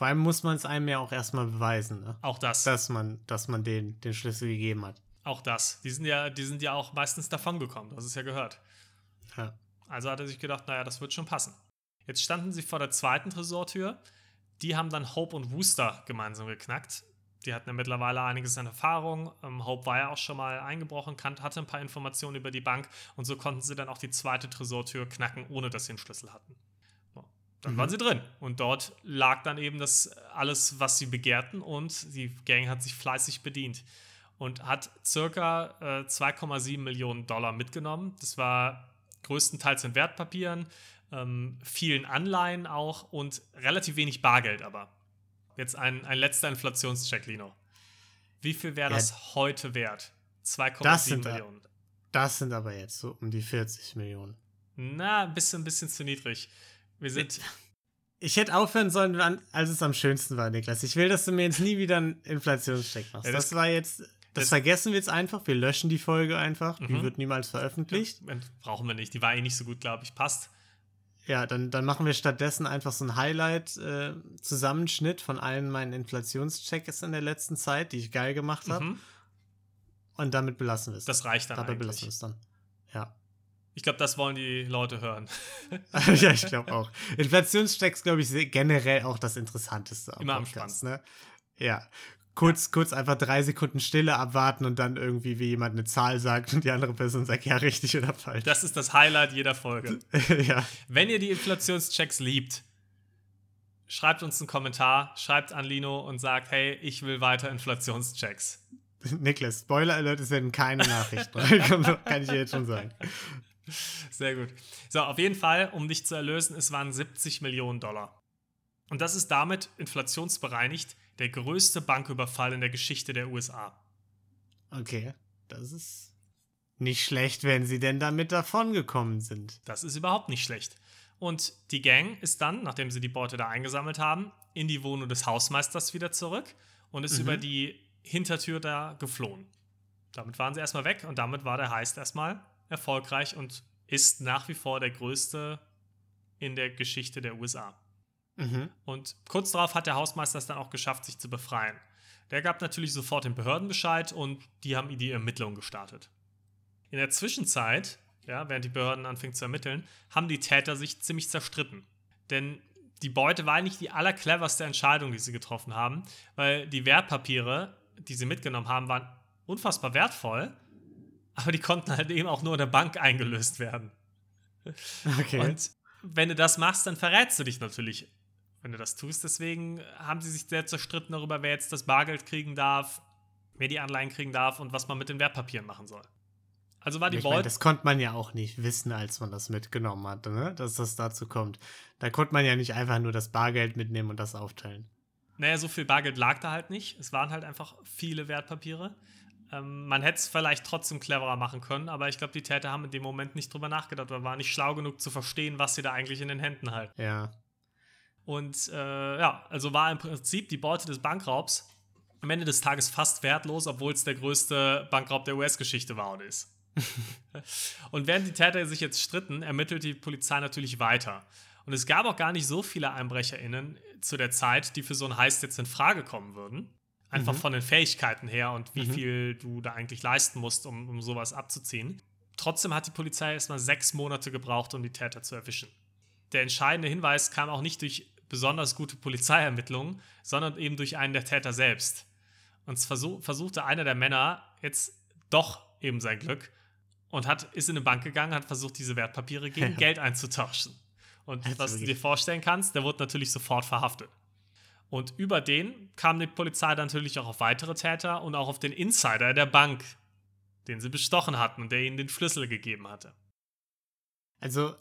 Vor allem muss man es einem ja auch erstmal beweisen, ne? Auch das. dass man, dass man den, den Schlüssel gegeben hat. Auch das. Die sind ja, die sind ja auch meistens davongekommen, du hast es ja gehört. Ja. Also hat er sich gedacht, naja, das wird schon passen. Jetzt standen sie vor der zweiten Tresortür. Die haben dann Hope und Wooster gemeinsam geknackt. Die hatten ja mittlerweile einiges an Erfahrung. Ähm, Hope war ja auch schon mal eingebrochen, kan- hatte ein paar Informationen über die Bank und so konnten sie dann auch die zweite Tresortür knacken, ohne dass sie einen Schlüssel hatten. Dann Mhm. waren sie drin und dort lag dann eben das alles, was sie begehrten und die Gang hat sich fleißig bedient und hat circa äh, 2,7 Millionen Dollar mitgenommen. Das war größtenteils in Wertpapieren, ähm, vielen Anleihen auch und relativ wenig Bargeld aber. Jetzt ein, ein letzter Inflationscheck, Lino. Wie viel wäre Ja. das heute wert? Das 2,7 sind da- Millionen. Das sind aber jetzt so um die 40 Millionen. Na, ein bisschen, ein bisschen zu niedrig. Wir sind. Ich hätte aufhören sollen, als es am schönsten war, Niklas. Ich will, dass du mir jetzt nie wieder einen Inflationscheck machst. Ja, das- das, war jetzt. Das, das- vergessen wir jetzt einfach. Wir löschen die Folge einfach. Die Mhm. wird niemals veröffentlicht. Brauchen wir nicht. Die war eh nicht so gut, glaube ich. Passt. Ja, dann, dann machen wir stattdessen einfach so einen Highlight-Zusammenschnitt von allen meinen Inflationschecks in der letzten Zeit, die ich geil gemacht habe. Mhm. Und damit belassen wir es. Das reicht dann Dabei belassen wir eigentlich. es dann. Ja. Ich glaube, das wollen die Leute hören. [LAUGHS] ja, ich glaube auch. Inflationschecks, glaube ich, sehr- generell auch das Interessanteste. Immer am Podcast, ne? Ja. Kurz, kurz einfach drei Sekunden Stille abwarten und dann irgendwie, wie jemand eine Zahl sagt und die andere Person sagt, ja, richtig oder falsch. Das ist das Highlight jeder Folge. [LAUGHS] ja. Wenn ihr die Inflationschecks liebt, schreibt uns einen Kommentar, schreibt an Lino und sagt, hey, ich will weiter Inflationschecks. [LAUGHS] Niklas, Spoiler Alert, es werden keine Nachrichten. Kann ich dir jetzt schon sagen. Sehr gut. So, auf jeden Fall, um dich zu erlösen, es waren 70 Millionen Dollar. Und das ist damit inflationsbereinigt der größte Banküberfall in der Geschichte der USA. Okay, das ist nicht schlecht, wenn sie denn damit davongekommen sind. Das ist überhaupt nicht schlecht. Und die Gang ist dann, nachdem sie die Beute da eingesammelt haben, in die Wohnung des Hausmeisters wieder zurück und ist Mhm. über die Hintertür da geflohen. Damit waren sie erstmal weg und damit war der Heist erstmal erfolgreich und ist nach wie vor der größte in der Geschichte der USA. Mhm. Und kurz darauf hat der Hausmeister es dann auch geschafft, sich zu befreien. Der gab natürlich sofort den Behörden Bescheid und die haben die Ermittlungen gestartet. In der Zwischenzeit, ja, während die Behörden anfingen zu ermitteln, haben die Täter sich ziemlich zerstritten. Denn die Beute war nicht die allercleverste Entscheidung, die sie getroffen haben, weil die Wertpapiere, die sie mitgenommen haben, waren unfassbar wertvoll, aber die konnten halt eben auch nur in der Bank eingelöst werden. Okay. Und wenn du das machst, dann verrätst du dich natürlich, wenn du das tust. Deswegen haben sie sich sehr zerstritten darüber, wer jetzt das Bargeld kriegen darf, wer die Anleihen kriegen darf und was man mit den Wertpapieren machen soll. Also war die ich Beute. das konnte man ja auch nicht wissen, als man das mitgenommen hatte, ne? dass das dazu kommt. Da konnte man ja nicht einfach nur das Bargeld mitnehmen und das aufteilen. Naja, so viel Bargeld lag da halt nicht. Es waren halt einfach viele Wertpapiere. Ähm, man hätte es vielleicht trotzdem cleverer machen können, aber ich glaube, die Täter haben in dem Moment nicht drüber nachgedacht oder waren nicht schlau genug zu verstehen, was sie da eigentlich in den Händen halten. Ja. Und äh, ja, also war im Prinzip die Beute des Bankraubs am Ende des Tages fast wertlos, obwohl es der größte Bankraub der US-Geschichte war und ist. [LAUGHS] und während die Täter sich jetzt stritten, ermittelt die Polizei natürlich weiter. Und es gab auch gar nicht so viele EinbrecherInnen zu der Zeit, die für so ein Heist jetzt in Frage kommen würden. Einfach Mhm. von den Fähigkeiten her und wie Mhm. viel du da eigentlich leisten musst, um, um sowas abzuziehen. Trotzdem hat die Polizei erstmal sechs Monate gebraucht, um die Täter zu erwischen. Der entscheidende Hinweis kam auch nicht durch besonders gute Polizeiermittlungen, sondern eben durch einen der Täter selbst. Und es versuch, versuchte einer der Männer jetzt doch eben sein Glück und hat, ist in eine Bank gegangen, hat versucht, diese Wertpapiere gegen. [LAUGHS] Geld einzutauschen. Und Also was du dir vorstellen kannst, der wurde natürlich sofort verhaftet. Und über den kam die Polizei natürlich auch auf weitere Täter und auch auf den Insider der Bank, den sie bestochen hatten und der ihnen den Schlüssel gegeben hatte. Also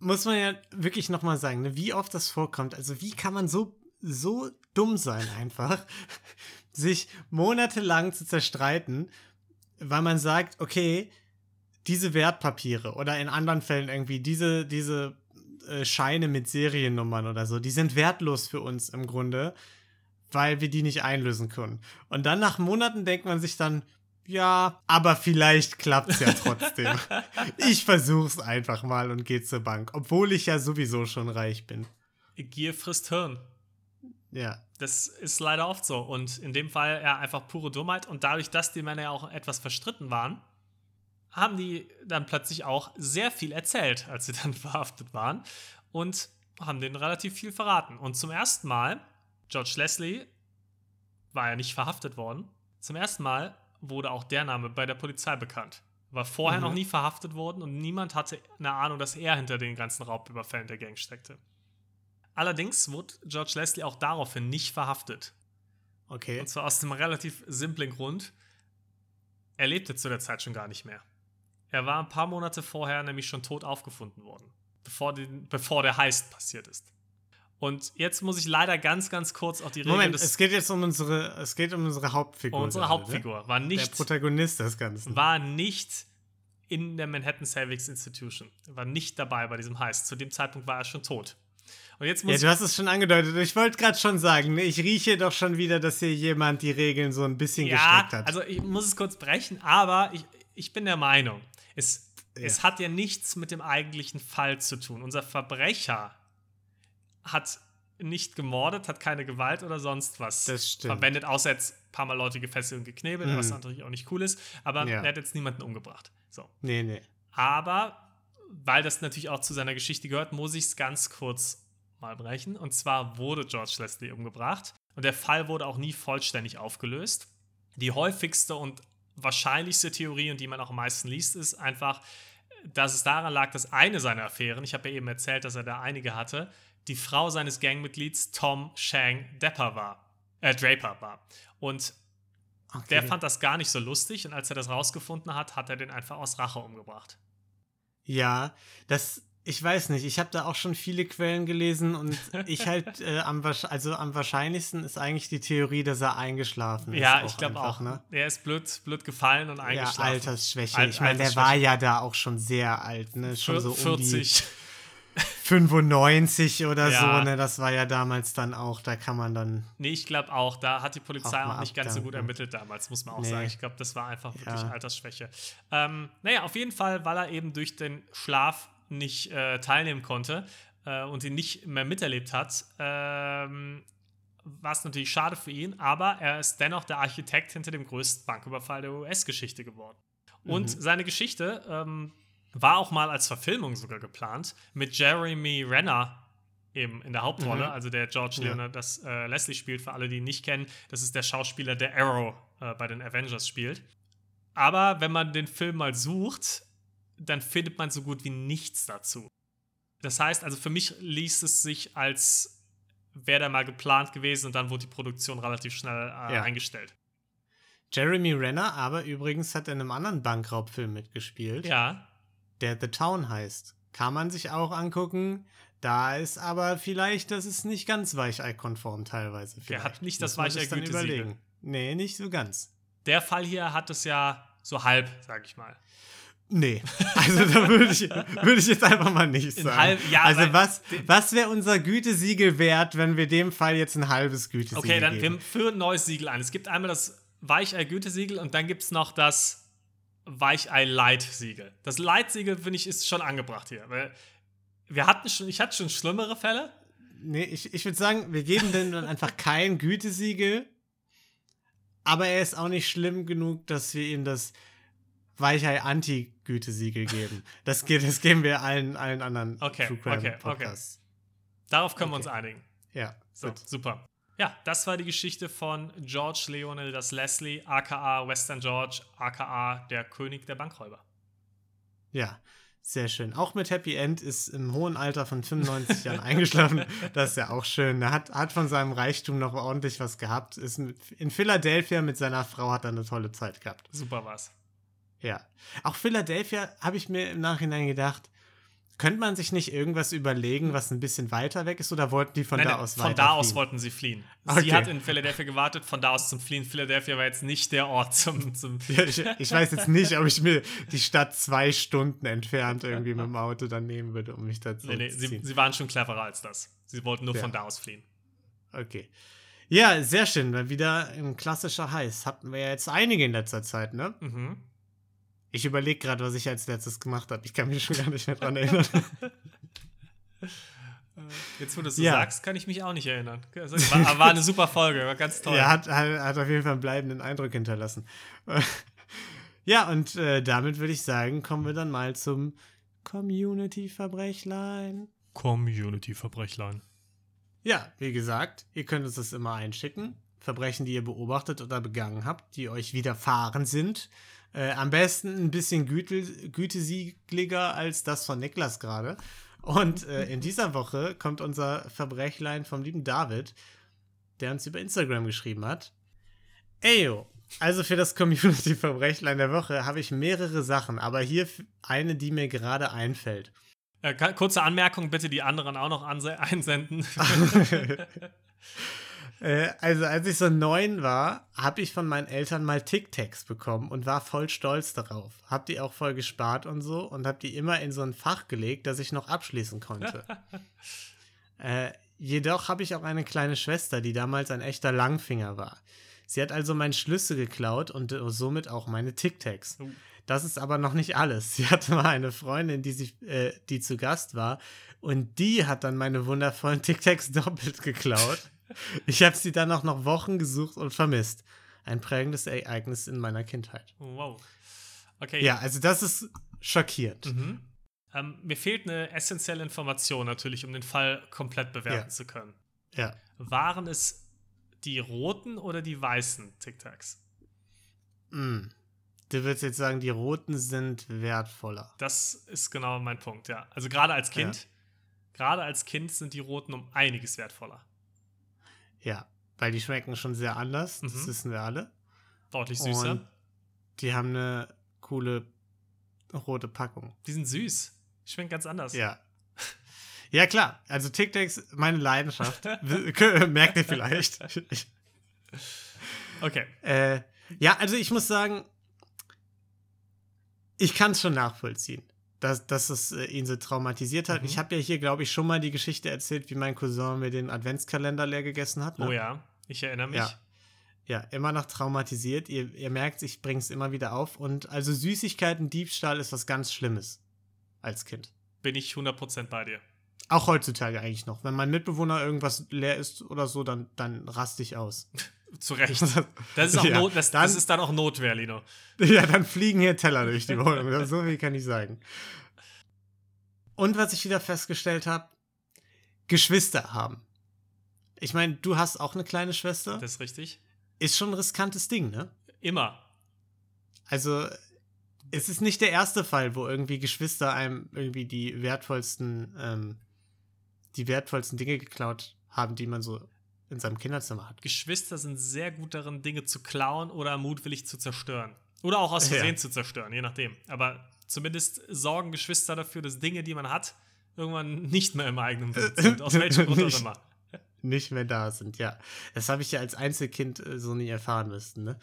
muss man ja wirklich nochmal sagen, ne, wie oft das vorkommt. Also wie kann man so, so dumm sein einfach, [LAUGHS] sich monatelang zu zerstreiten, weil man sagt, okay, diese Wertpapiere oder in anderen Fällen irgendwie diese, diese äh, Scheine mit Seriennummern oder so, die sind wertlos für uns im Grunde, weil wir die nicht einlösen können. Und dann nach Monaten denkt man sich dann, ja, aber vielleicht klappt's ja trotzdem. [LAUGHS] ich versuch's einfach mal und geh zur Bank, obwohl ich ja sowieso schon reich bin. Gier frisst Hirn. Ja. Das ist leider oft so. Und in dem Fall ja einfach pure Dummheit. Und dadurch, dass die Männer ja auch etwas verstritten waren, haben die dann plötzlich auch sehr viel erzählt, als sie dann [LAUGHS] verhaftet waren. Und haben denen relativ viel verraten. Und zum ersten Mal, George Leslie war ja nicht verhaftet worden, zum ersten Mal wurde auch der Name bei der Polizei bekannt. War vorher Mhm. noch nie verhaftet worden und niemand hatte eine Ahnung, dass er hinter den ganzen Raubüberfällen der Gang steckte. Allerdings wurde George Leslie auch daraufhin nicht verhaftet. Okay. Und zwar aus einem relativ simplen Grund. Er lebte zu der Zeit schon gar nicht mehr. Er war ein paar Monate vorher nämlich schon tot aufgefunden worden, bevor, den, bevor der Heist passiert ist. Und jetzt muss ich leider ganz, ganz kurz auf die Regeln Moment, es geht jetzt um unsere, es geht um unsere Hauptfigur. unsere Hauptfigur war Ne? nicht Der Protagonist des Ganzen. war nicht in der Manhattan Savings Institution. Er war nicht dabei bei diesem Heist. Zu dem Zeitpunkt war er schon tot. Und jetzt muss Ja, du hast es schon angedeutet. Ich wollte gerade schon sagen, ne, ich rieche doch schon wieder, dass hier jemand die Regeln so ein bisschen ja, gestreckt hat. also ich muss es kurz brechen, aber ich, ich bin der Meinung, es, Ja. es hat ja nichts mit dem eigentlichen Fall zu tun. Unser Verbrecher hat nicht gemordet, hat keine Gewalt oder sonst was Das stimmt. verwendet, außer jetzt ein paar Mal Leute gefesselt und geknebelt, was Mhm. natürlich auch nicht cool ist, aber Ja. er hat jetzt niemanden umgebracht. So. nee, nee. Aber weil das natürlich auch zu seiner Geschichte gehört, muss ich es ganz kurz mal brechen. Und zwar wurde George Leslie umgebracht und der Fall wurde auch nie vollständig aufgelöst. Die häufigste und wahrscheinlichste Theorie, und die man auch am meisten liest, ist einfach, dass es daran lag, dass eine seiner Affären, ich habe ja eben erzählt, dass er da einige hatte, die Frau seines Gangmitglieds Tom Shang Dapper war, äh, Draper war. Und Okay. der fand das gar nicht so lustig und als er das rausgefunden hat, hat er den einfach aus Rache umgebracht. Ja, das, ich weiß nicht. Ich habe da auch schon viele Quellen gelesen und ich halt, [LAUGHS] äh, am, also am wahrscheinlichsten ist eigentlich die Theorie, dass er eingeschlafen ist. Ja, ich glaube auch. Ne? Er ist blöd, blöd gefallen und Ja, eingeschlafen. Altersschwäche. Al- ich meine, der Altersschwäche. war ja da auch schon sehr alt, ne? Schon so um 40. die 95 oder Ja. so, ne? Das war ja damals dann auch, da kann man dann. Nee, ich glaube auch. Da hat die Polizei Auch auch, nicht ganz so gut abdanken. ermittelt damals, muss man auch Nee. sagen. Ich glaube, das war einfach wirklich Ja. Altersschwäche. Ähm, naja, auf jeden Fall, weil er eben durch den Schlaf nicht äh, teilnehmen konnte äh, und ihn nicht mehr miterlebt hat, ähm, war es natürlich schade für ihn, aber er ist dennoch der Architekt hinter dem größten Banküberfall der US-Geschichte geworden. Und Mhm. seine Geschichte ähm, war auch mal als Verfilmung sogar geplant, mit Jeremy Renner eben in der Hauptrolle, Mhm. also der George Ja. Leonard, das äh, Leslie spielt, für alle, die ihn nicht kennen. Das ist der Schauspieler, der Arrow äh, bei den Avengers spielt. Aber wenn man den Film mal sucht, dann findet man so gut wie nichts dazu. Das heißt, also für mich liest es sich als wäre der mal geplant gewesen und dann wurde die Produktion relativ schnell äh, Ja. eingestellt. Jeremy Renner, aber übrigens hat in einem anderen Bankraubfilm mitgespielt, Ja, der The Town heißt. Kann man sich auch angucken. Da ist aber vielleicht, das ist nicht ganz weichei-konform teilweise. Vielleicht. hat nicht das Weichei-Gütesiegel. überlegen. Nee, nicht so ganz. der Fall hier hat es ja so halb, sag ich mal. Nee, also da würde ich, würde ich jetzt einfach mal nicht sagen. halb- ja, also was, was wäre unser Gütesiegel wert, wenn wir dem Fall jetzt ein halbes Gütesiegel Okay, dann geben? wir führen ein neues Siegel ein. Es gibt einmal das Weichei-Gütesiegel und dann gibt es noch das Weichei-Light-Siegel. Das Light-Siegel, finde ich, ist schon angebracht hier. Weil wir hatten schon, ich hatte schon schlimmere Fälle. Nee, ich, ich würde sagen, wir geben dem dann einfach kein Gütesiegel, aber er ist auch nicht schlimm genug, dass wir ihm das Weichei-Anti-Gütesiegel geben. Das, ge- das geben wir allen, allen anderen Okay, True Crime okay, okay. Podcasts. Darauf können wir Okay. uns einigen. Ja, So, gut. super. Ja, das war die Geschichte von George Leonel das Leslie, aka Western George, aka der König der Bankräuber. Ja, sehr schön. Auch mit Happy End ist im hohen Alter von 95 Jahren eingeschlafen. [LAUGHS] Das ist ja auch schön. Er hat, hat von seinem Reichtum noch ordentlich was gehabt. Ist in Philadelphia mit seiner Frau hat er eine tolle Zeit gehabt. Super war's. Ja. Auch Philadelphia habe ich mir im Nachhinein gedacht, könnte man sich nicht irgendwas überlegen, was ein bisschen weiter weg ist, oder wollten die von Nein, da nein, aus von da aus fliehen? wollten sie fliehen. Okay. Sie hat in Philadelphia gewartet, von da aus zum Fliehen. Philadelphia war jetzt nicht der Ort zum. zum [LAUGHS] Ja, ich, ich weiß jetzt nicht, ob ich mir die Stadt zwei Stunden entfernt irgendwie mit dem Auto dann nehmen würde, um mich dazu nee, nee, zu sie, ziehen. sie waren schon cleverer als das. Sie wollten nur Ja. von da aus fliehen. Okay. Ja, sehr schön, wieder ein klassischer Heiß. Hatten wir ja jetzt einige in letzter Zeit, ne? Mhm. Ich überlege gerade, was ich als letztes gemacht habe. Ich kann mich schon gar nicht mehr dran erinnern. [LAUGHS] Jetzt, wo du es so Ja. sagst, kann ich mich auch nicht erinnern. War, war eine super Folge, war ganz toll. Er hat, hat, hat auf jeden Fall einen bleibenden Eindruck hinterlassen. [LAUGHS] ja, und äh, damit würde ich sagen, kommen wir dann mal zum Community-Verbrechlein. Community-Verbrechlein. Ja, wie gesagt, ihr könnt uns das immer einschicken. Verbrechen, die ihr beobachtet oder begangen habt, die euch widerfahren sind. Äh, am besten ein bisschen güte, gütesiegeliger als das von Niklas gerade. Und äh, in dieser Woche kommt unser Verbrechlein vom lieben David, der uns über Instagram geschrieben hat. Eyo, also für das Community-Verbrechlein der Woche habe ich mehrere Sachen, aber hier eine, die mir gerade einfällt. Äh, kurze Anmerkung, bitte die anderen auch noch einsenden. [LAUGHS] [LAUGHS] Äh, also, als ich so neun war, habe ich von meinen Eltern mal Tic-Tacs bekommen und war voll stolz darauf. Hab die auch voll gespart und so und hab die immer in so ein Fach gelegt, das ich noch abschließen konnte. [LAUGHS] äh, jedoch habe ich auch eine kleine Schwester, die damals ein echter Langfinger war. Sie hat also meinen Schlüssel geklaut und äh, somit auch meine Tic-Tacs. Oh. Das ist aber noch nicht alles. [LAUGHS] Sie hatte mal eine Freundin, die, sich, äh, die zu Gast war und die hat dann meine wundervollen Tic-Tacs [LAUGHS] doppelt geklaut. Ich habe sie dann auch noch Wochen gesucht und vermisst. Ein prägendes Ereignis in meiner Kindheit. wow. Okay. Ja, also das ist schockierend. Mhm. Ähm, mir fehlt eine essentielle Information natürlich, um den Fall komplett bewerten Ja. zu können. Ja. Waren es die roten oder die weißen Tic Tacs? Mm. Du würdest jetzt sagen, die roten sind wertvoller. Das ist genau mein Punkt, ja. Also gerade als Kind, gerade als Kind sind die roten um einiges wertvoller. Ja, weil die schmecken schon sehr anders. Das Mhm. wissen wir alle. Deutlich süßer. Und die haben eine coole rote Packung. die sind süß. Die schmecken ganz anders. Ja. [LAUGHS] Ja, klar. Also Tic-Tacs, meine Leidenschaft. [LAUGHS] Merkt ihr vielleicht. [LAUGHS] Okay. Äh, ja, also ich muss sagen, ich kann es schon nachvollziehen, dass, dass es äh, ihn so traumatisiert hat. Mhm. Ich habe ja hier, glaube ich, schon mal die Geschichte erzählt, wie mein Cousin mir den Adventskalender leer gegessen hat. Ne? Oh ja, ich erinnere mich. Ja. Ja, immer noch traumatisiert. Ihr, ihr merkt, ich bringe es immer wieder auf. Und also Süßigkeiten, Diebstahl ist was ganz Schlimmes als Kind. Bin ich 100% bei dir. Auch heutzutage eigentlich noch. Wenn mein Mitbewohner irgendwas leer ist oder so, dann, dann raste ich aus. [LAUGHS] Zu Recht. Das ist, auch [LAUGHS] Ja, Not, das, dann- das ist dann auch Notwehr, Lino. [LAUGHS] Ja, dann fliegen hier Teller durch die Wohnung. Das- So viel kann ich sagen. Und was ich wieder festgestellt habe, Geschwister haben. Ich meine, du hast auch eine kleine Schwester. Das ist richtig. Ist schon ein riskantes Ding, ne? Immer. Also, es ist nicht der erste Fall, wo irgendwie Geschwister einem irgendwie die wertvollsten, ähm, die wertvollsten Dinge geklaut haben, die man so in seinem Kinderzimmer hat. Geschwister sind sehr gut darin, Dinge zu klauen oder mutwillig zu zerstören. Oder auch aus Ja. Versehen zu zerstören, je nachdem. Aber zumindest sorgen Geschwister dafür, dass Dinge, die man hat, irgendwann nicht mehr im eigenen Besitz [LAUGHS] sind. Aus welchem Grund auch immer. Nicht mehr da sind, ja. Das habe ich ja als Einzelkind äh, so nie erfahren müssen, ne?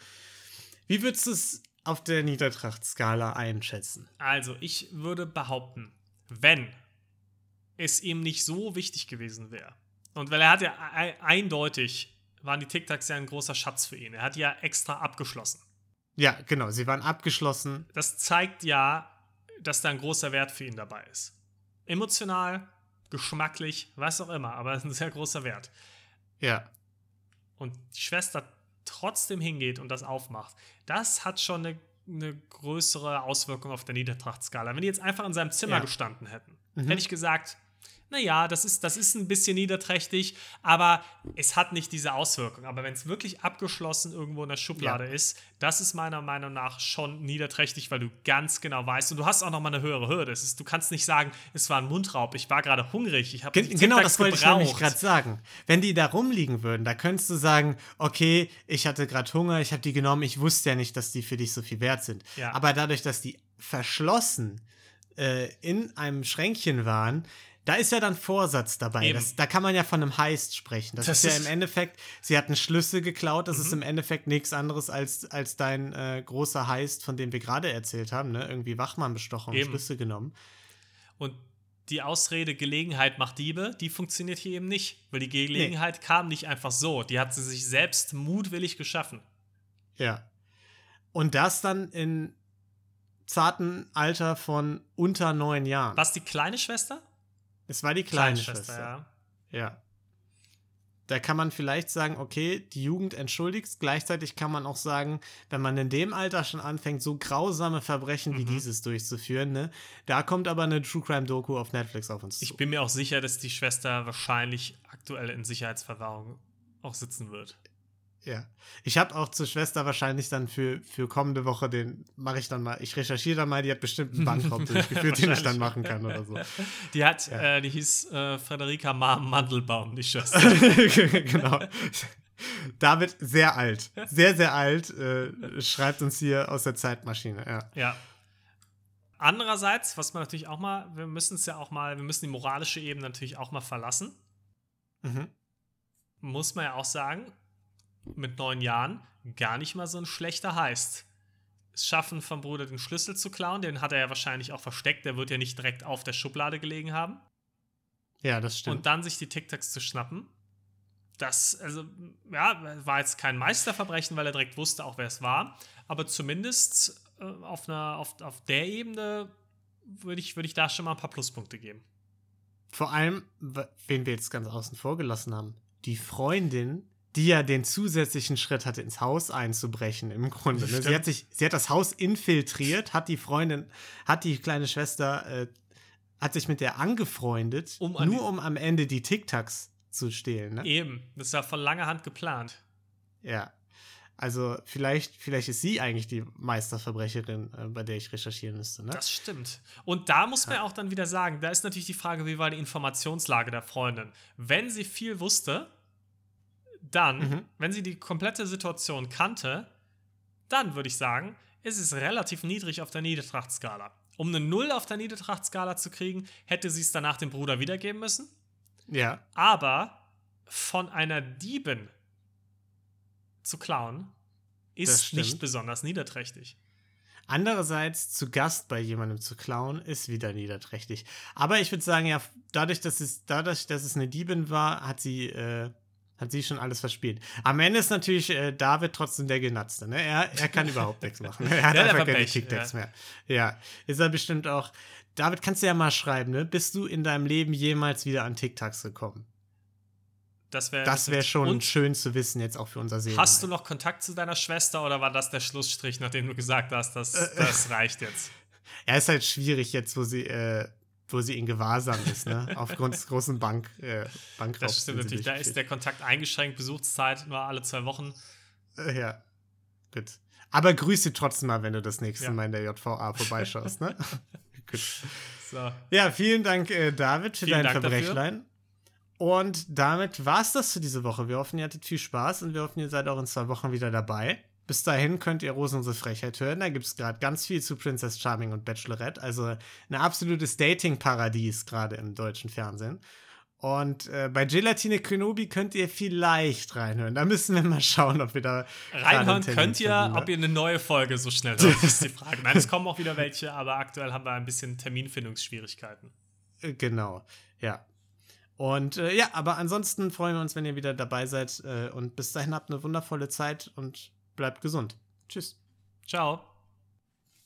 Wie würdest du es auf der Niedertracht-Skala einschätzen? Also, ich würde behaupten, wenn es ihm nicht so wichtig gewesen wäre, und weil er hat ja ei- eindeutig, waren die Tic-Tacs ja ein großer Schatz für ihn. Er hat die ja extra abgeschlossen. Ja, genau, sie waren abgeschlossen. Das zeigt ja, dass da ein großer Wert für ihn dabei ist. Emotional, geschmacklich, was auch immer, aber es [LAUGHS] ist ein sehr großer Wert. Ja, Und die Schwester trotzdem hingeht und das aufmacht, das hat schon eine, eine größere Auswirkung auf der Niedertrachtskala. Wenn die jetzt einfach in seinem Zimmer Ja. gestanden hätten, Mhm. hätte ich gesagt, naja, das ist, das ist ein bisschen niederträchtig, aber es hat nicht diese Auswirkung. Aber wenn es wirklich abgeschlossen irgendwo in der Schublade Ja. ist, das ist meiner Meinung nach schon niederträchtig, weil du ganz genau weißt und du hast auch noch mal eine höhere Hürde. Es ist, du kannst nicht sagen, es war ein Mundraub, ich war gerade hungrig, ich habe Gen genau das wollte ich nämlich gerade sagen. Wenn die da rumliegen würden, da könntest du sagen, okay, ich hatte gerade Hunger, ich habe die genommen, ich wusste ja nicht, dass die für dich so viel wert sind. Ja. Aber dadurch, dass die verschlossen äh, in einem Schränkchen waren, da ist ja dann Vorsatz dabei. Das, da kann man ja von einem Heist sprechen. Das, Das ist ja ist- Mhm. im Endeffekt, sie hatten Schlüssel geklaut, das ist im Endeffekt nichts anderes als, als dein äh, großer Heist, von dem wir gerade erzählt haben, ne? Irgendwie Wachmann bestochen und. Schlüssel genommen. Und die Ausrede Gelegenheit macht Diebe, die funktioniert hier eben nicht, weil die Gelegenheit kam nicht einfach so, die hat sie sich selbst mutwillig geschaffen. Ja. Und das dann in zarten Alter von unter neun Jahren. Was die kleine Schwester? Es war die kleine, Schwester. ja. Ja. Da kann man vielleicht sagen, okay, die Jugend entschuldigt. Gleichzeitig kann man auch sagen, wenn man in dem Alter schon anfängt, so grausame Verbrechen wie Mhm. dieses durchzuführen, ne, da kommt aber eine True Crime Doku auf Netflix auf uns zu. Ich bin mir auch sicher, dass die Schwester wahrscheinlich aktuell in Sicherheitsverwahrung auch sitzen wird. Ja. Ich habe auch zur Schwester wahrscheinlich dann für, für kommende Woche den, mache ich dann mal, ich recherchiere dann mal, die hat bestimmt einen Bankraub [LAUGHS] durchgeführt, den ich dann machen kann oder so. Die hat, Ja. äh, die hieß äh, Frederika Ma Mandelbaum, die Schwester. [LAUGHS] genau. David, sehr alt. Sehr, sehr alt, äh, schreibt uns hier aus der Zeitmaschine, ja. ja. Andererseits, was man natürlich auch mal, wir müssen es ja auch mal, wir müssen die moralische Ebene natürlich auch mal verlassen. Mhm. Muss man ja auch sagen, mit neun Jahren gar nicht mal so ein schlechter Heist. Es schaffen vom Bruder den Schlüssel zu klauen, den hat er ja wahrscheinlich auch versteckt, der wird ja nicht direkt auf der Schublade gelegen haben. Ja, das stimmt. und dann sich die Tic-Tacs zu schnappen. Das, also, ja, war jetzt kein Meisterverbrechen, weil er direkt wusste, auch wer es war. Aber zumindest äh, auf, einer, auf, auf der Ebene würde ich, würd ich da schon mal ein paar Pluspunkte geben. Vor allem, wen wir jetzt ganz außen vor gelassen haben, die Freundin, die ja den zusätzlichen Schritt hatte, ins Haus einzubrechen, im Grunde. Ne? Sie, hat sich, sie hat das Haus infiltriert, hat die Freundin, hat die kleine Schwester, äh, hat sich mit der angefreundet, Um an nur um am Ende die Tic-Tacs zu stehlen. Ne? Eben, das ist ja von langer Hand geplant. Ja. Also vielleicht, vielleicht ist sie eigentlich die Meisterverbrecherin, äh, bei der ich recherchieren müsste. Ne? Das stimmt. Und da muss man auch dann wieder sagen, da ist natürlich die Frage, wie war die Informationslage der Freundin. Wenn sie viel wusste, dann, Mhm. wenn sie die komplette Situation kannte, dann würde ich sagen, ist es relativ niedrig auf der Niedertrachtskala. Um eine Null auf der Niedertrachtskala zu kriegen, hätte sie es danach dem Bruder wiedergeben müssen. ja. Aber von einer Diebin zu klauen, ist nicht besonders niederträchtig. Andererseits zu Gast bei jemandem zu klauen, ist wieder niederträchtig. Aber ich würde sagen, ja, dadurch, dass es, dadurch, dass es eine Diebin war, hat sie, äh, hat sie schon alles verspielt. Am Ende ist natürlich äh, David trotzdem der Genatzte. Ne? Er, er kann überhaupt nichts machen. [LAUGHS] Er hat hat einfach keine Tic-Tacs ja. mehr. Ja, ist er bestimmt auch. David, kannst du ja mal schreiben, ne? Bist du in deinem Leben jemals wieder an Tic-Tacs gekommen? Das wäre Das wäre schon schön zu wissen, jetzt auch für unser Seelen. Hast du noch Kontakt zu deiner Schwester oder war das der Schlussstrich, nachdem du gesagt hast, dass das reicht jetzt? [LAUGHS] Er ist halt schwierig jetzt, wo sie, äh, wo sie in Gewahrsam ist, ne? [LAUGHS] Aufgrund des großen Bank, äh, Bankraubs. Das stimmt natürlich. Da ist der Kontakt eingeschränkt, Besuchszeit nur alle zwei Wochen. Äh, Ja, gut. Aber grüß sie trotzdem mal, wenn du das nächste Ja. Mal in der JVA vorbeischaust, ne? [LAUGHS] gut. So. Ja, vielen Dank, äh, David, für Vielen dein Dank dafür. Verbrechlein. Und damit war es das für diese Woche. Wir hoffen, ihr hattet viel Spaß und wir hoffen, ihr seid auch in zwei Wochen wieder dabei. Bis dahin könnt ihr Rosen unsere Frechheit hören. Da gibt es gerade ganz viel zu Princess Charming und Bachelorette. Also ein absolutes Dating-Paradies gerade im deutschen Fernsehen. Und äh, bei Gelatine Kenobi könnt ihr vielleicht reinhören. Da müssen wir mal schauen, ob wir da Reinhören könnt ihr, finden, ne? ob ihr eine neue Folge so schnell hört, ist die Frage. Nein, es kommen auch wieder welche, aber aktuell haben wir ein bisschen Terminfindungsschwierigkeiten. Äh, Genau, ja. Und äh, ja, aber ansonsten freuen wir uns, wenn ihr wieder dabei seid. Äh, und bis dahin habt eine wundervolle Zeit und bleibt gesund. Tschüss. Ciao.